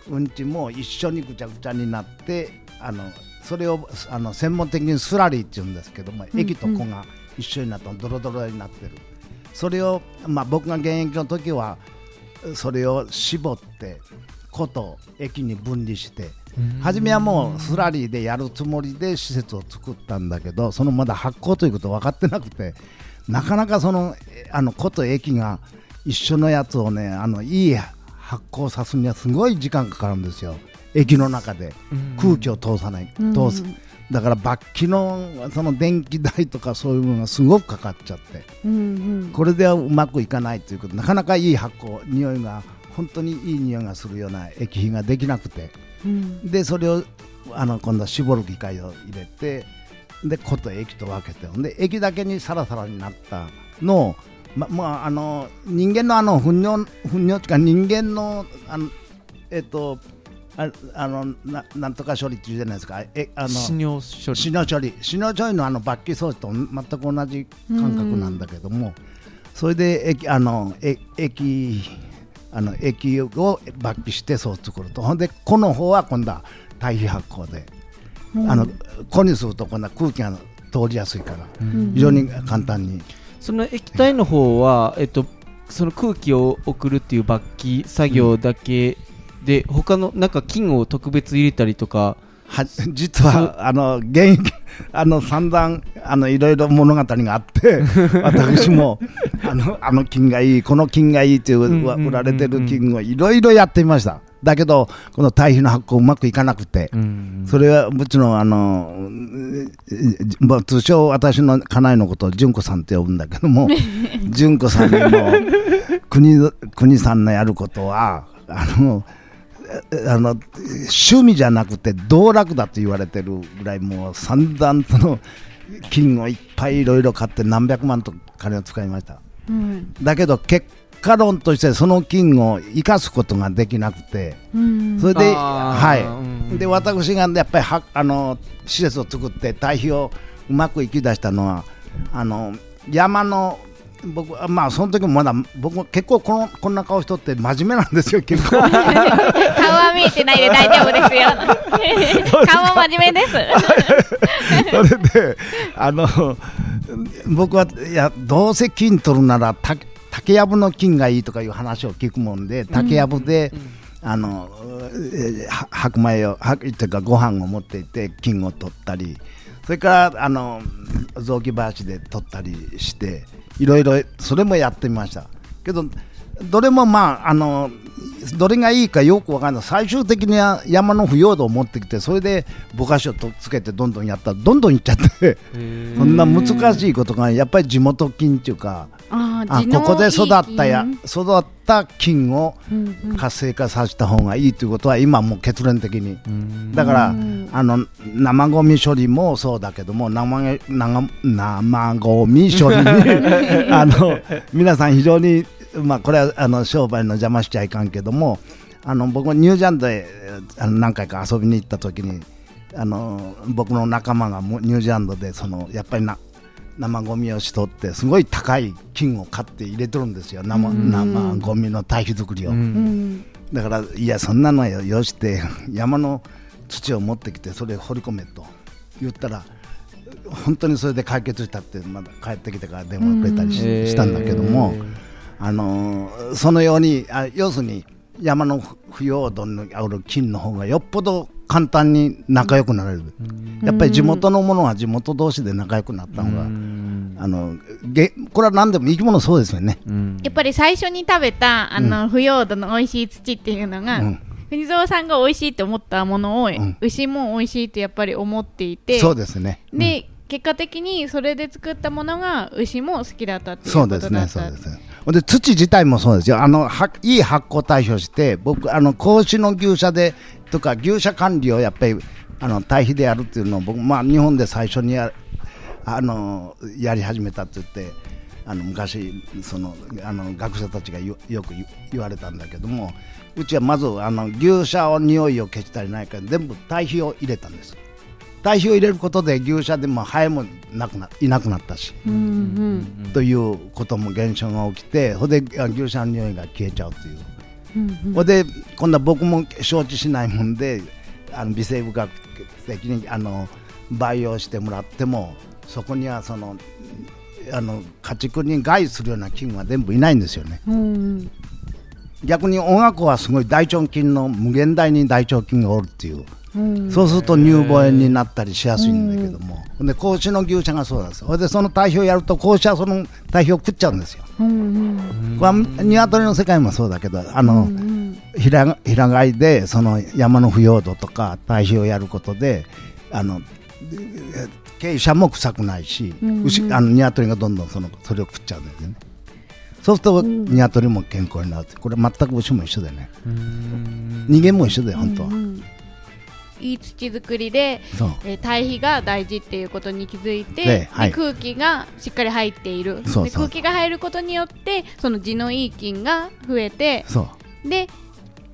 ううんちも一緒にぐちゃぐちゃになってあのそれをあの専門的にスラリーって言うんですけども、液と粉が一緒になったドロドロになってる。それを、まあ、僕が現役の時はそれを絞って粉と液に分離して初めはもうスラリーでやるつもりで施設を作ったんだけどそのまだ発酵ということ分かってなくてなかなかそのえあの粉と液が一緒のやつをねあのいい発酵さすにはすごい時間かかるんですよ。液の中で。空気を通さない、通す。だから罰気のその電気代とかそういうものがすごくかかっちゃって。
うんうん。
これではうまくいかないということ。なかなかいい発酵匂いが本当にいい匂いがするような液肥ができなくて。
うん。
でそれをあの今度は絞る機械を入れてで粉と液と分けてで液だけにサラサラになったのをままああの人間のあの糞尿糞尿っていうか人間のあのえっとああのななんとか処理っていうじゃないですか。えあの
死尿処理。
死の処理。死の処理のあの罰気装置と全く同じ感覚なんだけども、それで液あのえ液あの液を罰気してそう作ると。ほんでこの方は今度は堆肥発酵で、あの粉にすると今度は空気が通りやすいから、非常に簡単に。
その液体の方は、えっと、その空気を送るっていう罰気作業だけで、他のなんか菌を特別入れたりとか。
は実はあの現役あの散々あのいろいろ物語があって (laughs) 私もあのあの金がいいこの金がいいっていう
うんうんうんうん
売られてる金をいろいろやってみましただけどこの堆肥の発酵うまくいかなくて、それはうちのあの、うんまあ、通称私の家内のことを純子さんって呼ぶんだけども (laughs) 純子さんの国国さんのやることはあのえあの趣味じゃなくて道楽だと言われてるぐらいもう散々その金をいっぱいいろいろ買って何百万と金を使いました。
うん。
だけど結果論としてその菌を生かすことができなくて
うん。
それで,、はい。
うん。
で私がやっぱりはあの施設を作って堆肥をうまく生き出したのはあの山の僕はまあその時もまだ僕結構このこんな顔しとって真面目なんですよ結構。
顔は見えてないで大丈夫ですよ。顔も真面目です。(laughs)
それであの僕はいやどうせ金取るならた竹やぶの金がいいとかいう話を聞くもんで竹やぶで、あの白米を白米というかご飯を持っていって金を取ったりそれからあの雑木林で取ったりしていろいろそれもやってみました。けどどれもまああのどれがいいかよくわかんない。最終的には山の腐葉土を持ってきてそれでぼかしをとつけてどんどんやったらどんどんいっちゃってそんな難しいことがやっぱり地元菌っていうか
あ
あここで育ったや育った菌を活性化させた方がいいということは今もう結論的に。
うん。
だから
うん。
あの生ゴミ処理もそうだけども生生生ゴミ処理に (laughs) (laughs) あの皆さん非常にまあこれはあの商売の邪魔しちゃいかんけどもあの僕ニュージャンドへあの何回か遊びに行った時にあの僕の仲間がもうニュージーランドでそのやっぱりな生ゴミをしとってすごい高い金を買って入れてるんですよ。生
うん。
生ゴミの堆肥作りを、だからいやそんなのよよして山の土を持ってきてそれ掘り込めと言ったら本当にそれで解決したってまだ帰ってきてから電話くれたりし,、たんだけども、あのーそのようにあ要するに山の腐葉土にある菌の方がよっぽど簡単に仲良くなれる、やっぱり地元のものは地元同士で仲良くなった方が、
うん。
あのげこれは何でも生き物そうですよね。
うん。
やっぱり最初に食べたあの、腐葉土の美味しい土っていうのが、
うん。
国蔵さんが美味しいと思ったものを、
ん。
牛も美味しいとやっぱり思っていて
そうですね。
で、結果的にそれで作ったものが牛も好きだったっていう
そ
ことだった。
うですね、そうです。ね。ほんで土自体もそうですよ。あのはいい発酵対象して、僕あの子の牛舎でとか牛舎管理をやっぱりあの堆肥でやるっていうのを僕まあ日本で最初にやあのやり始めたって言って。あの昔そのあの学者たちがよよく言言われたんだけどもうちはまずあの牛舎を匂いを消したりないから全部堆肥を入れたんです堆肥を入れることで牛舎でもハエもなくないなくなったし。
うん
ということも現象が起きてほんであ牛舎の匂いが消えちゃうという、
うん
ほんで今度は僕も承知しないもんであの微生物学的にあの培養してもらってもそこにはそのあの家畜に害するような菌は全部いないんですよね。
うん
逆に音楽はすごい大腸菌の無限大に大腸菌がおるっていう。
うん
そうすると乳房炎になったりしやすいんだけども、で子牛の牛舎がそうなんですよでその堆肥をやると子牛はその堆肥を食っちゃうんですよ。
うん
これは鶏の世界もそうだけどあの、
うん
平平飼いでその山の腐葉土とか堆肥をやることであのえ傾斜も臭くないし、
うん
牛あの鶏がどんどんそのそれを食っちゃうんですよね。そうすると鶏も健康になるって。これ全く牛も一緒だよね。
うん。
人間も一緒だよ本当は、
うん
いい土作りで、えー堆肥が大事っていうことに気づいて、
ではい。
で空気がしっかり入っている。で空気が入ることによってその地のいい菌が増えてで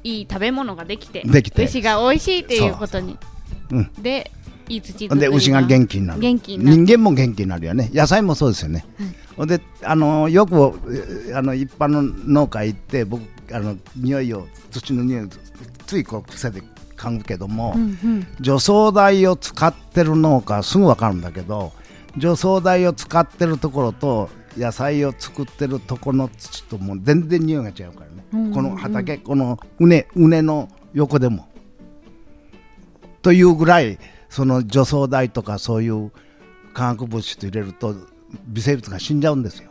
いい食べ物ができて
できて。
牛が美味しいっていうことに。
う。ん。
でいい土
で
り
牛が元気になる。
元気になる。
人間も元気になるよね。野菜もそうですよね、ほんであのよくえあの一般の農家行って僕あの匂いを土の匂いをついこう癖で嗅ぐけども、
うん
除草剤を使ってる農家はすぐ分かるんだけど除草剤を使ってるところと野菜を作ってるところの土ともう全然匂いが違うからね、
うん
この畑この畝畝の横でも。というぐらいその除草剤とかそういう化学物質入れると微生物が死んじゃうんですよ。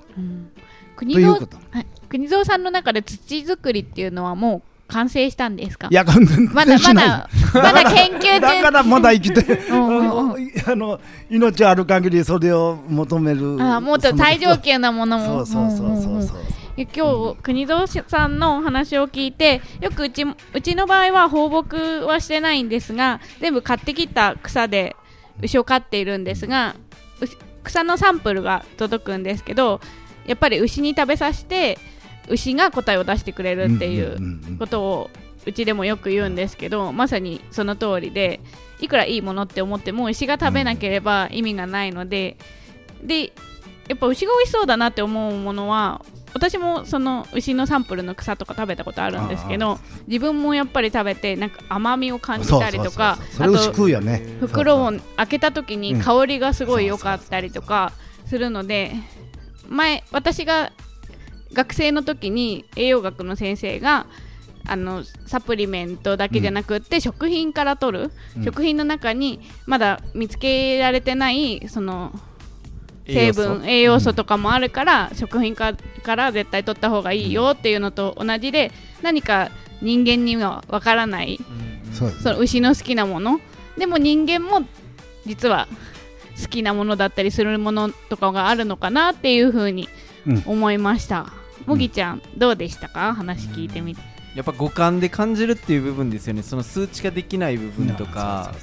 国蔵
ということ。
はい、国蔵さんの中で土作りっていうのはもう完成したんですか？
いや
まだまだまだ研究
だか
中
らまだ生きてあの命ある限りそれを求める。
あもっと最上級なものも。
そうそうそうそうそう。
で今日国蔵さんのお話を聞いてよくうちうちの場合は放牧はしてないんですが全部買ってきた草で牛を飼っているんですが牛草のサンプルが届くんですけどやっぱり牛に食べさせて牛が答えを出してくれるってい
ん
うことをうちでもよく言うんですけどまさにその通りでいくらいいものって思っても牛が食べなければ意味がないのででやっぱ牛が美味しそうだなって思うものは私もその牛のサンプルの草とか食べたことあるんですけど自分もやっぱり食べてなんか甘みを感じたりとか
そうそうそうそれを食うよね。
袋を開けた時に
うん
香りがすごい良かったりとかするので前私が学生の時に栄養学の先生があのサプリメントだけじゃなくって、食品から取る、
うん。
食品の中にまだ見つけられてないその成分栄養素とかもあるから、食品かから絶対取った方がいいよっていうのと同じで何か人間にはわからない
そうです
その牛の好きなもの。でも人間も実は好きなものだったりするものとかがあるのかなっていうふうに
うん。
思いました、もぎちゃんどうでしたか？話聞いてみて、
やっぱ五感で感じるっていう部分ですよね。その数値化できない部分とか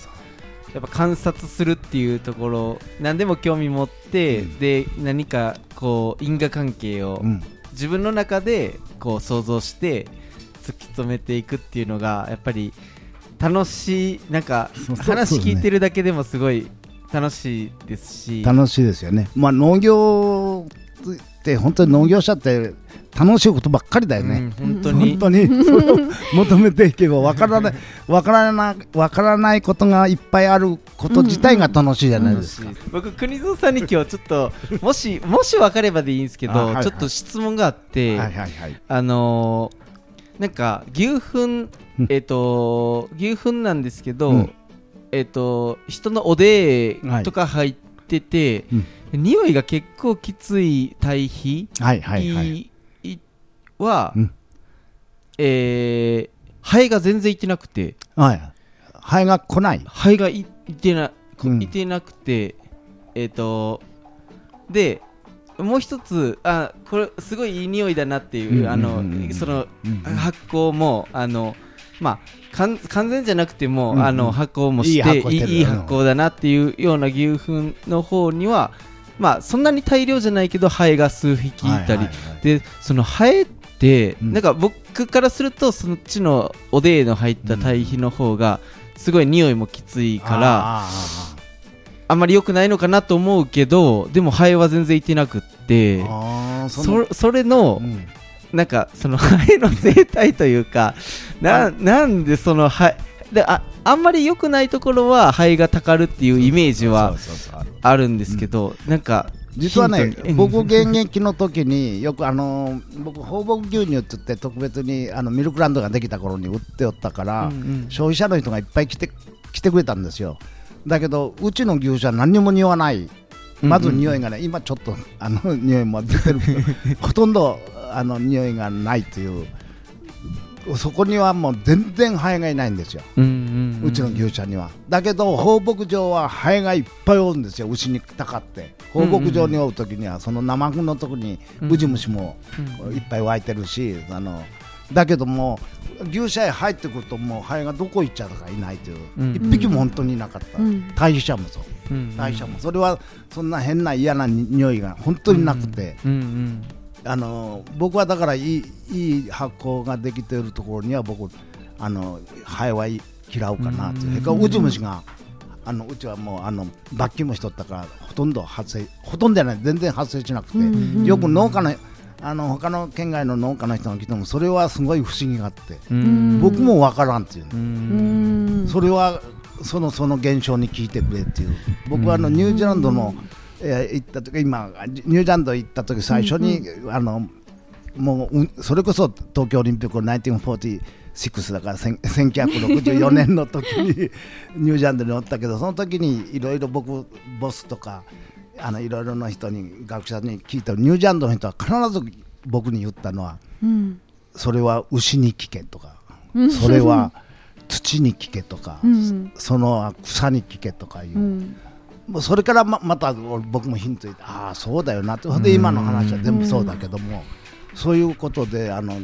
やっぱ観察するっていうところ何でも興味持って、
うん。
で何かこう因果関係を
うん。
自分の中でこう想像して突き止めていくっていうのがやっぱり楽しいなんか話聞いてるだけでもすごい楽しいですし。
楽しいですよね。まあ農業って本当に農業者って楽しいことばっかりだよね。
うん本当に
本当に (laughs) それを求めていけばわからないわからないわからないことがいっぱいあること自体が楽しいじゃないですか。
僕国蔵さんに今日ちょっともしもし分かればでいいんですけど、
あはいはい
ちょっと質問があって、
はいはいはい。
あのーなんか牛糞
うん
えっ、と牛糞なんですけど、
うん
えっ、と人のおでとか入ってて、匂いが結構きつい堆肥
はいはいはい。
いは、
うん。
えーハエが全然いてなくて。
はい。ハエが来ない。
ハエがいいてな、
うん。
いてなくて。えっ、とでもう一つあこれすごいいい匂いだなっていう、
うん
あの、
うんうん。うん
その
うん。
発酵もあのまあかん完全じゃなくても、
うんうん。
あの発酵もしていい発酵だなっていうような牛糞の方にはまあそんなに大量じゃないけどハエが数匹いたり、でそのハエって、
うん。
なんか僕からするとそっちのおでーの入った堆肥の方がすごい匂いもきついから、
あ
あんまり良くないのかなと思うけどでもハエは全然いてなくって
そ
それの、
うん
なんかそのハエの生態というかななんでそのハエでああんまり良くないところはハエがたかるっていうイメージは
ある。
んですけど、なんか
実はね僕現役の時によくあの僕放牧牛乳って言って特別にあのミルクランドができた頃に売っておったから、
うんうん。
消費者の人がいっぱい来て来てくれたんですよ。だけどうちの牛舎は何にも匂わない。まず匂いがね、今ちょっとあの匂いも出てるけど (laughs) ほとんどあの匂いがないというそこにはもう全然ハエがいないんですよ
うんうんう
ちの牛舎には、だけど放牧場はハエがいっぱいおるんですよ牛にたかって放牧場におる時にはその生糞のとこにウジ虫もいっぱい湧いてるし、あのだけども牛舎へ入ってくるともうハエがどこ行っちゃったかいないという、
うん
一匹も本当にいなかった、
うん
堆肥者もそう
うん
堆肥者もそれはそんな変な嫌な匂いが本当になくて、
うんうん
あの僕はだからいいいい発酵ができているところには僕あのハエはい嫌うかなという、からウジ虫があのうちはもうあの罰金もしとったからほとんど発生ほとんどじゃない。全然発生しなくて、
うん。
よく農家のあの他の県外の農家の人が来てもそれはすごい不思議があって、
うん。
僕もわからんっていう。それはそのその現象に聞いてくれっていう。僕はあのニュージーランドの、えー行った時今ニュージーランド行った時最初に、あのもううんそれこそ東京オリンピック1946だから1000 1964年の時にニュージーランドにおったけど (laughs) その時にいろいろ僕ボスとかあのいろいろな人に学者に聞いたらニュージーランドの人は必ず僕に言ったのは
うん。
それは牛に聞けとかそれは土に聞けとか、
うん。
その草に聞けとかいう、
うん
もうそれからままた僕もヒント言ってああそうだよなって。で今の話は全部そうだけども、そういうことであの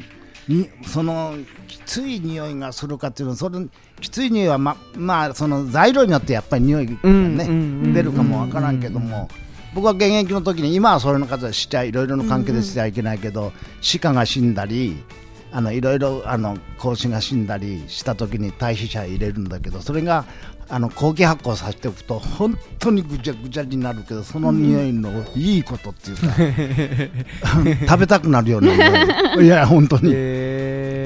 にそのきつい匂いがするかっていうのはそれきつい匂いはままあその材料によってやっぱり匂いがね、
うんうんうん
出るかもわからんけども、僕は現役の時に今はそれの数はしちゃいろいろな関係でしちゃいけないけど、鹿が死んだりあのいろいろあの子牛が死んだりした時に堆肥車入れるんだけどそれがあの後期発酵させておくと本当にぐちゃぐちゃになるけどその匂いのいいことっていうか、(laughs) 食べたくなるような匂いいや本当に。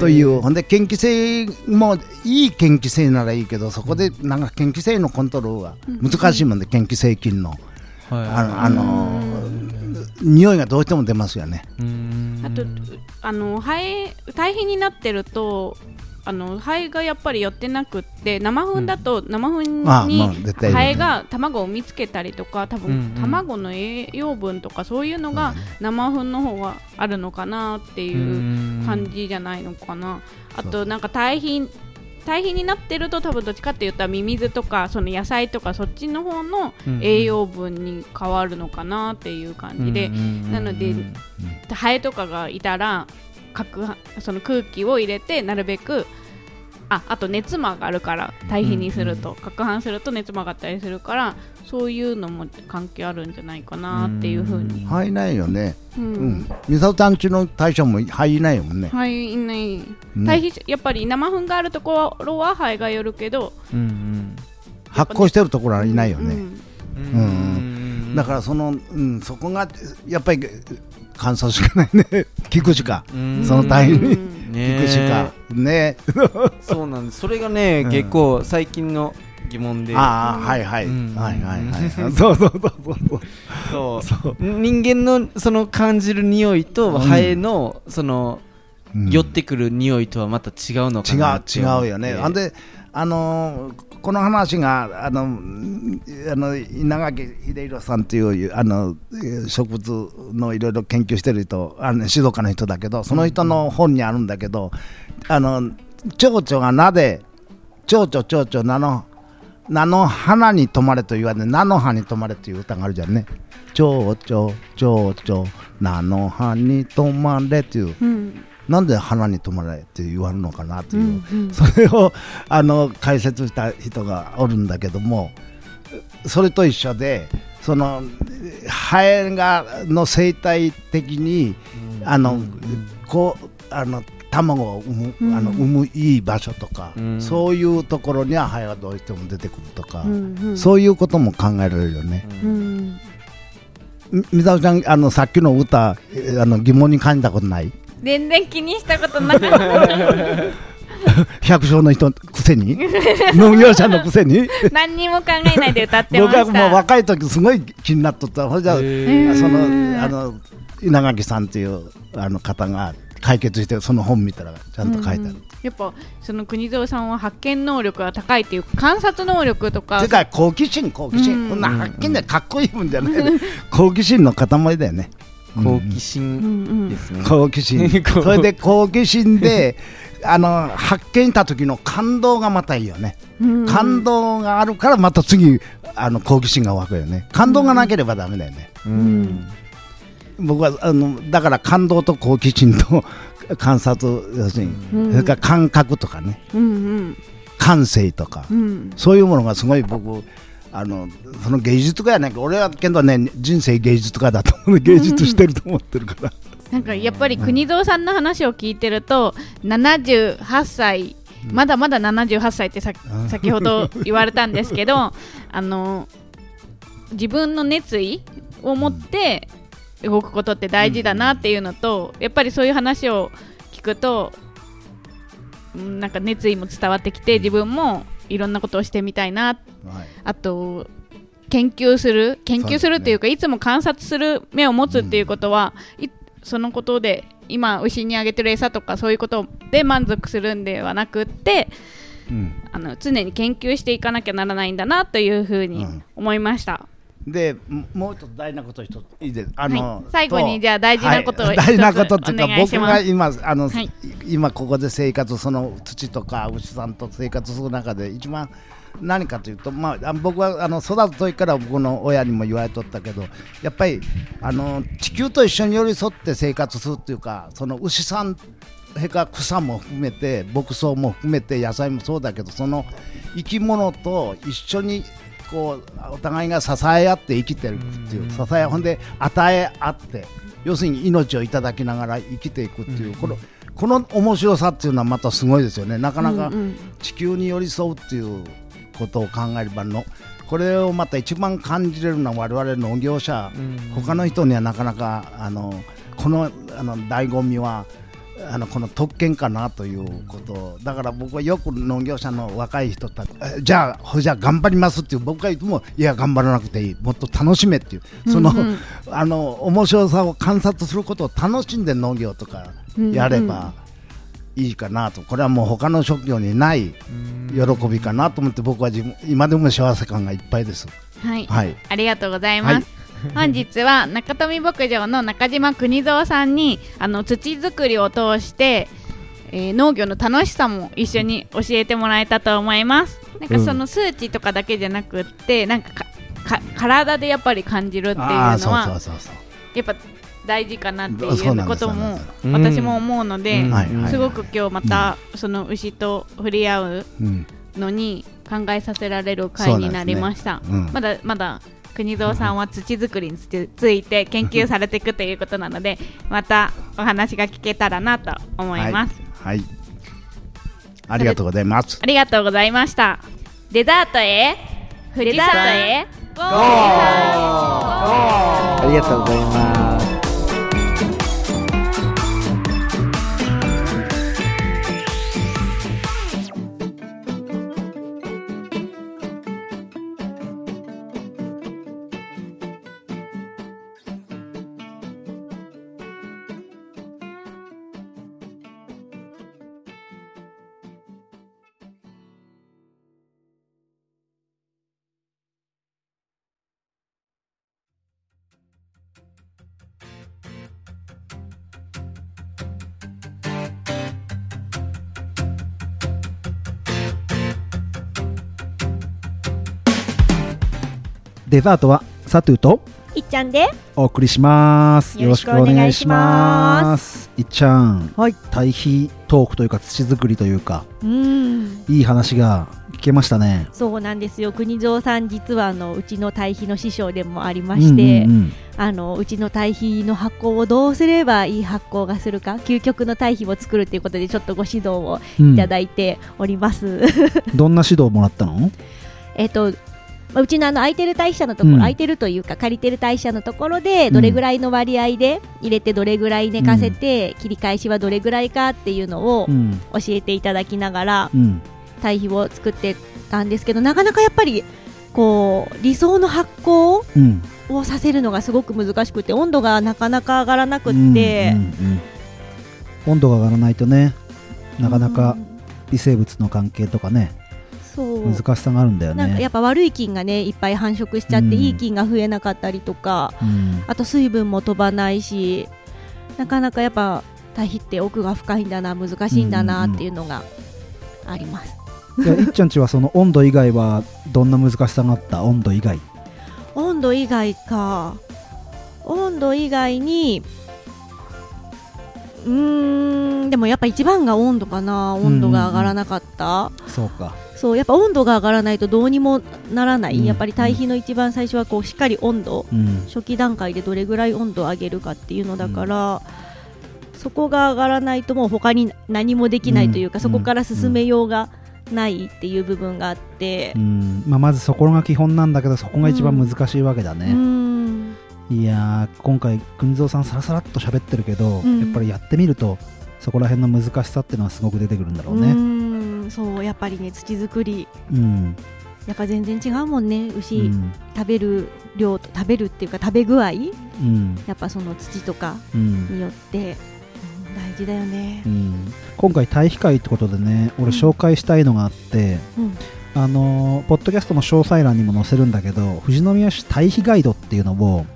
というほんで研究性もいい研究性ならいいけどそこでなんか研究性のコントロールは難しいもんで研究性菌のあのあの匂いがどうしても出ますよね。
あとあのハエ堆肥になってるとあのハエがやっぱり寄ってなくって生糞だと生糞
あ
に
まあ絶対いるね。
ハエが卵を産みつけたりとか多分、卵の栄養分とかそういうのが生糞の方があるのかなっていう感じじゃないのかな。あとなんか堆肥堆肥になってると多分どっちかって言ったらミミズとかその野菜とかそっちの方の栄養分に変わるのかなっていう感じで、なのでハエとかがいたら攪拌その空気を入れてなるべくああと熱も上がるから堆肥にすると、攪拌すると熱も上がったりするからそういうのも関係あるんじゃないかなっていうふうに、
肺ないよね。
う
うん。ん。ミサオちゃんちの大将も肺いないもんね。
はいい。ない
ね
堆肥やっぱり生糞があるところはハエが寄るけど
発酵してるところはいないよね。
うん。
うん。だからその、うん、そこがやっぱり観察しかないね。(laughs) 聞くしか。その大変に
うん
聞くしか。ね。(laughs)
そうなんですそれがね、
うん
結構最近の疑問で
ああ、はいはい。
うん
はいはいはい。(laughs) そうそうそうそう。
そう
そう。
人間のその感じる匂いと
うん
ハエのその
うん
寄ってくる匂いとはまた違うのか
違
なって思って
う違うよね。あんであのこの話があのあの稲垣秀弘さんっていうあの植物のいろいろ研究してる人あの静岡の人だけどその人の本にあるんだけど、あの蝶々がなぜ蝶々蝶々菜の菜の花に止まれと言われて菜の葉に止まれという歌があるじゃんね。蝶々蝶々菜の葉に止まれっていう。
うん
なんで花に止まれって言われるのかなと
う
いう、
んうん。
それをあの解説した人がおるんだけどもそれと一緒でそのハエがの生態的に、あのこうあの卵を産む,、あの産むいい場所とか、
うん。
そういうところにはハエがどうしても出てくるとか、
うんうん。
そういうことも考えられるよね。
うん。
みみさおちゃんあのさっきの歌えあの疑問に感じたことない？
全然気にしたことなかった。
百姓の人くせに？(laughs) 農業者のくせに？
何にも考えないで歌ってま
僕は
した
もう若い時すごい気になっとった。ほいじゃそのあの稲垣さんっていうあの方が解決してその本見たらちゃんと書いてある、
やっぱその国蔵さんは発見能力が高いっていう観察能力とか。
世界好奇心好奇心、
うん。
こんな発見でかっこいいもんじゃない、(laughs) 好奇心の塊だよね
好奇
うん
心
うん。
ですね、
好奇心。(laughs) それで好奇心で (laughs) あの発見した時の感動がまたいいよね、
うん。
感動があるからまた次あの好奇心が湧くよね。感動がなければダメだよね、
うん。
僕はあのだから感動と好奇心と (laughs) 観察要するに、
うん。
それから感覚とかね。
うんうん。
感性とか、
うん。
そういうものがすごい僕あのその芸術家やねんけど俺はけどね人生芸術家だと思う。芸術してると思ってるから、
なんかやっぱり国蔵さんの話を聞いてると78歳まだまだ78歳ってさ
うん
先ほど言われたんですけど (laughs) あの自分の熱意を持って動くことって大事だなっていうのとやっぱりそういう話を聞くとうんなんか熱意も伝わってきて自分もいろんなことをしてみたいな
はい。
あと研究する研究するっていうかいつも観察する目を持つっていうことは、いそのことで今牛にあげてる餌とかそういうことで満足するんではなくって
うん。
あの常に研究していかなきゃならないんだなというふうに
うん。
思いました、
でももう一つ大事なこと一ついいです。あの、
はい。最後に
と
じゃあ大事なことを
はい。大事なことっていうか
お願い
僕
します。
が今あの、
はい。
今ここで生活その土とか牛さんと生活する中で一番何かというと、まあ、あ僕はあの育つ時から僕の親にも言われとったけどやっぱりあの地球と一緒に寄り添って生活するっていうかその牛さんそれから草も含めて牧草も含めて野菜もそうだけどその生き物と一緒にこうお互いが支え合って生きてるっていう支えほんで与え合って要するに命をいただきながら生きていくっていう、このこの面白さっていうのはまたすごいですよね。なかなか地球に寄り添うっていうことを考えればのこれをまた一番感じれるのは我々農業者、他の人にはなかなかあのこのあの醍醐味はあのこの特権かなということ。だから僕はよく農業者の若い人たちえじゃあじゃあ頑張りますっていう僕が言ってもいや頑張らなくていい。もっと楽しめっていう。その、
うんうん。
あの面白さを観察することを楽しんで農業とかやればいいかなとこれはもう他の職業にない喜びかなと思って僕は自分今でも幸せ感がいっぱいです。
はい、
はい
ありがとうございます。本日は中富牧場の中島邦蔵さんにあの土作りを通して、えー農業の楽しさも一緒に教えてもらえたと思います。なんか
うん
その数値とかだけじゃなくって、なんかかか体でやっぱり感じるっていうのはやっぱ大事かなっていうことも私も思うので、すごく今日またその牛と触れ合う
うん
のに考えさせられる回になりました。
ねうん。
まだまだ国蔵さんは土作りにつついて研究されていくということなので、またお話が聞けたらなと思います。
はい、はい、ありがとうございます。
ありがとうございました。デザートへ、富士山へ、ゴー。
ありがとうございます。
デザートはサトゥーと
いっちゃんで。
お送りします。よろしく
お
お願いしま。
ます。
いっちゃん、
はい。
対比トークというか土作りというか、
うん。
いい話が聞けましたね。
そうなんですよ。国蔵さん実はあのうちの堆肥の師匠でもありまして、
うんうんうん。
あのうちの堆肥の発酵をどうすればいい発酵がするか究極の堆肥を作るということでちょっとご指導をいただいております、(laughs)
どんな指導をもらったの？
えっとまあうちのあの空いてる代謝のところ、
うん
空いてるというか借りてる代謝のところでどれぐらいの割合で入れてどれぐらい寝かせて、切り返しはどれぐらいかっていうのを
うん。
教えていただきながら
うん。
堆肥を作ってたんですけどなかなかやっぱりこう理想の発酵
うん。
をさせるのがすごく難しくて温度がなかなか上がらなくって、
温度が上がらないとね、なかなか微生物の関係とかね、難しさがあるんだよね。
なんかやっぱ悪い菌がねいっぱい繁殖しちゃって、
うん。
いい菌が増えなかったりとか
うん。
あと水分も飛ばないしなかなかやっぱ堆肥って奥が深いんだな難しいんだなっていうのがあります、
いやいっちゃんちはその温度以外はどんな難しさがあった？温度以外。
温度以外か。温度以外にうーんでもやっぱ一番が温度かな。温度が上がらなかった、
そうか。
そうやっぱ温度が上がらないとどうにもならない、
うん
やっぱり堆肥の一番最初はこうしっかり温度、
うん。
初期段階でどれぐらい温度を上げるかっていうのだから、そこが上がらないともう他に何もできないというか、
うん
そこから進めようがないっていう部分があって。
う、ん。まあ、まずそこが基本なんだけどそこが一番難しいわけだ
う
ね、
ん
いやー今回国蔵さんさらさらっと喋ってるけど、
うん。
やっぱりやってみるとそこら辺の難しさっていうのはすごく出てくるんだろうね。
うんそうやっぱりね土作り。
うん、
やっぱ全然違うもんね
う
牛、
ん。
食べる量と食べるっていうか食べ具合。
うん。
やっぱその土とか
うん。
によって、うん大事だよね。
う、ん。今回対比会ってことでね俺
うん
紹介したいのがあって、
うん。
あのーポッドキャストの詳細欄にも載せるんだけど富士宮市対比ガイドっていうのを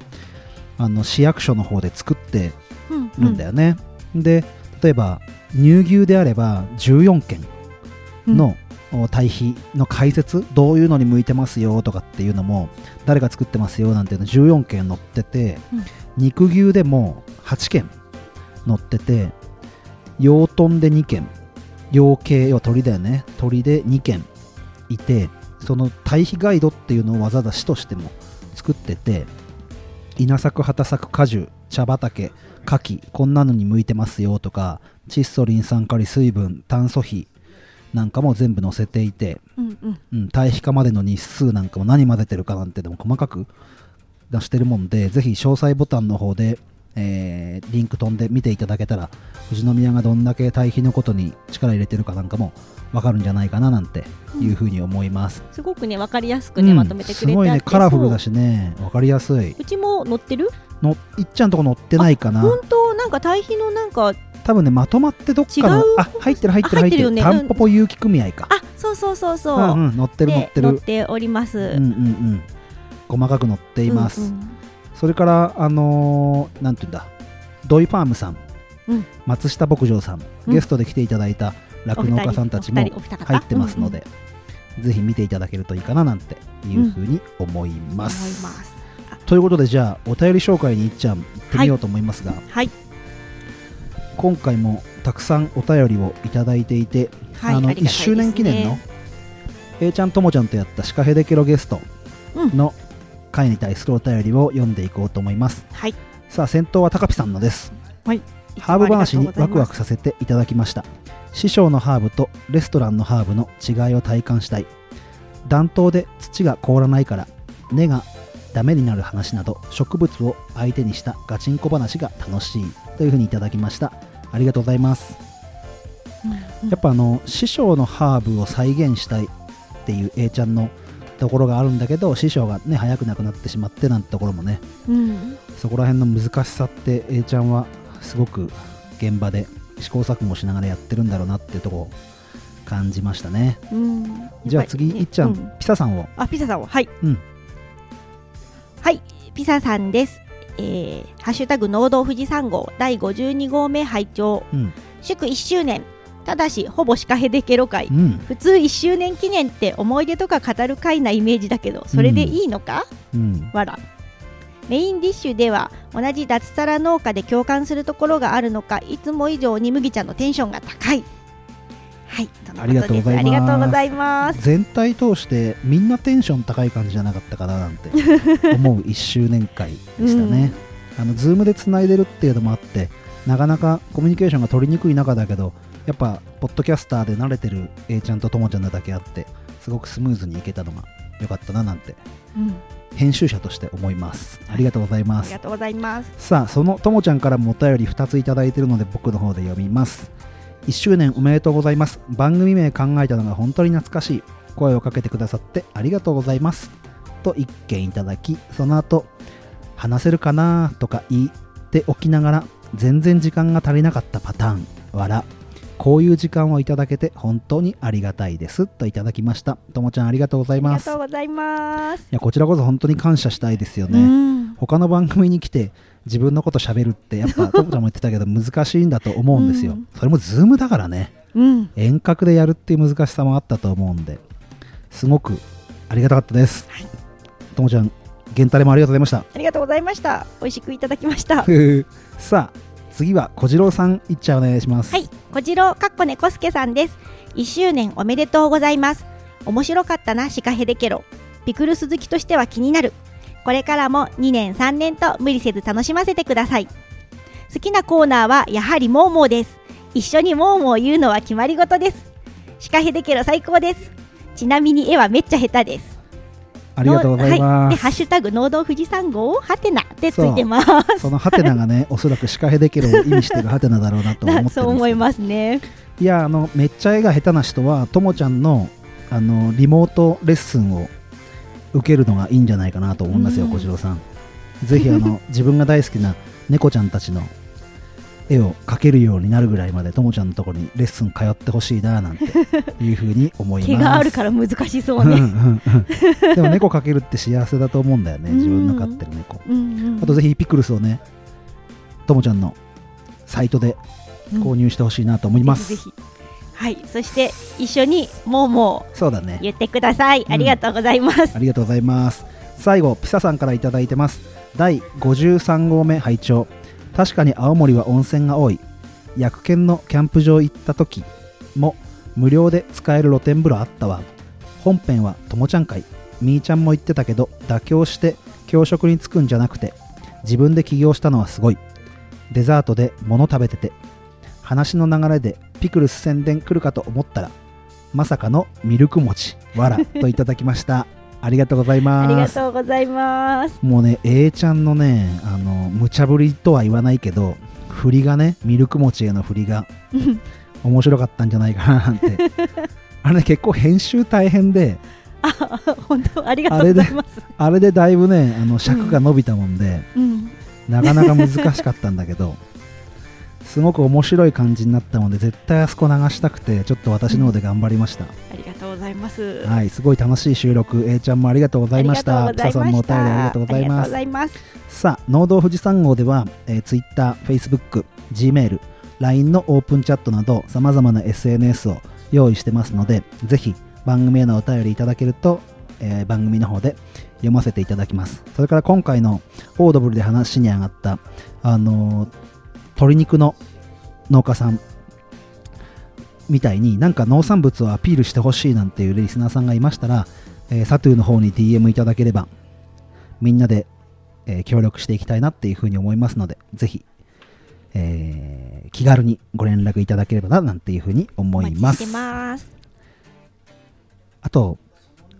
あの市役所の方で作って
うん
るんだよね、で例えば乳牛であれば14件の、お堆肥の解説どういうのに向いてますよとかっていうのも誰が作ってますよなんていうの14件載ってて、
うん。
肉牛でも8件載ってて養豚で2件養鶏は鳥だよね。鳥で2件いてその対比ガイドっていうのをわざわざ市としても作ってて稲作畑作果樹茶畑牡蠣こんなのに向いてますよとか窒素リン酸カリ水分炭素比なんかも全部載せていて、
うんうん。
うん、対比化までの日数なんかも何混ぜてるかなんてでも細かく出してるもんでぜひ詳細ボタンの方で、えーリンク飛んで見ていただけたら富士宮がどんだけ対比のことに力入れてるかなんかもわかるんじゃないかななんていうふうに思います、
すごくね分かりやすくね、
うん。
まとめてくれて
すごいねカラフルだ
し
しね。わかりやすい。う
ちも載ってる？
のいっちゃんとこ載ってないかな。
本当？なんか対比のなんか
多分ねまとまってどっかのあ入ってる入ってる
あ
入ってる。
ね
タンポポ有機組合か。
あそうそうそうそう、
うんうん載ってる載ってる。
で載っております、
うんうんうん。細かく載っています、
うんうん
それからあのーなんていうんだ？ドイファームさん、
うん。
松下牧場さん、
うん。
ゲストで来ていただいた酪農家さんたちも入ってますので、ぜひ見ていただけるといいかななんていうふうに思います。
思います。
ということでじゃあお便り紹介にいっちゃん行ってみようと思いますが、
はい。
今回もたくさんお便りをいただいていて、あの
はいありがたい
1周年記念の A ちゃんともちゃんとやったシカヘデケロゲストの回に対するお便りを読んでいこうと思います。
はい。
さあ先頭は高ピさんのです。
はい。
ハーブ話にワクワクさせていただきました。師匠のハーブとレストランのハーブの違いを体感したい。暖冬で土が凍らないから根がダメになる話など植物を相手にしたガチンコ話が楽しい。というふうにいただきました。ありがとうございます。やっぱあの師匠のハーブを再現したいっていう A ちゃんのところがあるんだけど師匠がね早く亡くなってしまってなんてところもね。
うん。
そこら辺の難しさって A ちゃんはすごく現場で試行錯誤しながらやってるんだろうなっていうとこ感じましたね。
うん。
じゃあ次いっちゃん、
う
ピサさんを。
あピザさんを。はい、
うん。
はい。ピザさんです。えー、ハッシュタグ農道富士山号第52号目拝聴。
うん。
祝1周年ただしほぼシカヘデケロ会
うん。
普通1周年記念って思い出とか語る会なイメージだけどそれでいいのか、
うん。
わら。メインディッシュでは同じ脱サラ農家で共感するところがあるのかいつも以上に麦ちゃんのテンションが高い。はい
ありがとうございます。
ありがとうございます。
全体通してみんなテンション高い感じじゃなかったかななんて (laughs) 思う1周年会でしたね、あのズームでつないでるっていうのもあってなかなかコミュニケーションが取りにくい中だけどやっぱポッドキャスターで慣れてる A ちゃんとともちゃんなだけあってすごくスムーズにいけたのが良かったななんて
うん。
編集者として思います。ありがとうござい
あ
ます。
りがとうございます。
さあそのともちゃんからもお便り2ついただいているので僕の方で読みます。1周年おめでとうございます。番組名考えたのが本当に懐かしい。声をかけてくださってありがとうございます。と1件いただきその後話せるかなとか言っておきながら全然時間が足りなかったパターン。わらこういう時間をいただけて本当にありがたいですといただきました。ともちゃんありがとうござい
ありが
ますい
とうございます。
やこちらこそ本当に感謝したいですよね、
うん。
他の番組に来て自分のこと喋るってやっぱ (laughs) トモちゃんも言ってたけど難しいんだと思うんですよ、
うん。
それもズームだからね。
うん。
遠隔でやるっていう難しさもあったと思うんで。すごくありがたかったです。ともちゃん源タレもありがとうございました。
ありがとうございました。美味しくいただきました。
さあ次は小次郎さんいっちゃお願いします
はい、小次郎かっこねこすけさんです。1周年おめでとうございます。面白かったな、シカヘデケロ。ピクルス好きとしては気になる。これからも2年3年と無理せず楽しませてください。好きなコーナーはやはりモーモーです。一緒にモーモー言うのは決まり事です。シカヘデケロ最高です。ちなみに絵はめっちゃ下手です。
ありがとうござい
は、
ます、
で、ハッシュタグ農道富士山号はてなってついてます。
そのハテナがね (laughs) おそらくシカヘデケロを意味してるハテナだろうなと思ってるんです。
そう思いますね。
いやあのめっちゃ絵が下手な人はともちゃんのあのリモートレッスンを受けるのがいいんじゃないかなと思いますよ、
うん。
小次郎さん。ぜひあの (laughs) 自分が大好きな猫ちゃんたちの絵を描けるようになるぐらいまでともちゃんのところにレッスン通ってほしいななんて (laughs) いうふうに思います。
毛があるから難しそう
うんう
ね。
んうん。でも猫描けるって幸せだと思うんだよね
うん。
自分の飼ってる猫。
うんうん。
あとぜひピクルスをねともちゃんのサイトで購入してほしいなと思います、
ぜひぜひ。はい、そして一緒にもうも
そうだね。
う言ってください。
ん。
ありがとうございます。
ありがとうございます。最後、ピサさんからいただいてます。第53号目拝聴確かに青森は温泉が多い。薬研のキャンプ場行った時も無料で使える露天風呂あったわ。本編はともちゃん会みーちゃんも言ってたけど妥協して教職に就くんじゃなくて自分で起業したのはすごいデザートで物食べてて話の流れでピクルス宣伝来るかと思ったらまさかのミルク餅わらといただきましたありがとうござい
ありが
ます
とうございます。
もうね A ちゃんのねあの無茶ぶりとは言わないけど振りがねミルク餅への振りが (laughs) 面白かったんじゃないかななんて。(laughs) あれね結構編集大変で
あ、本当？ありがとうございます。
あれでだいぶねあの尺が伸びたもんで、
うん、
なかなか難しかったんだけどすごく面白い感じになったので絶対あそこ流したくてちょっと私の方で頑張りました、
ありがとうございます。
はいすごい楽しい収録。A ちゃんもありがとうございました。草さんもお便りありがとうございます。さあ農道富士山号では、えー、Twitter、Facebook、Gmail、LINE のオープンチャットなどさまざまな SNS を用意してますのでぜひ番組へのお便りいただけると、えー番組の方で読ませていただきます。それから今回のオードブルで話に上がった、あのー鶏肉の農家さんみたいになんか農産物をアピールしてほしいなんていうリスナーさんがいましたら、えーサトゥーの方に DM いただければみんなでえー協力していきたいなっていうふうに思いますので、ぜひ、えー気軽にご連絡いただければな、なんていうふうに思います。
ます。
あと、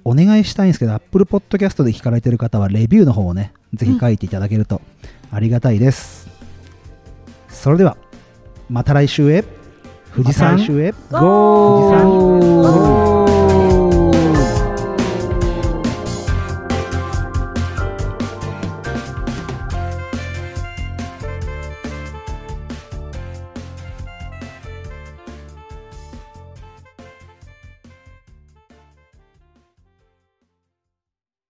お願いしたいんですけど、Apple Podcast で聞かれてる方は、レビューの方をね、ぜひ書いていただけるとありがたいです。それではまた来週へ。富士山
へ。
ゴー。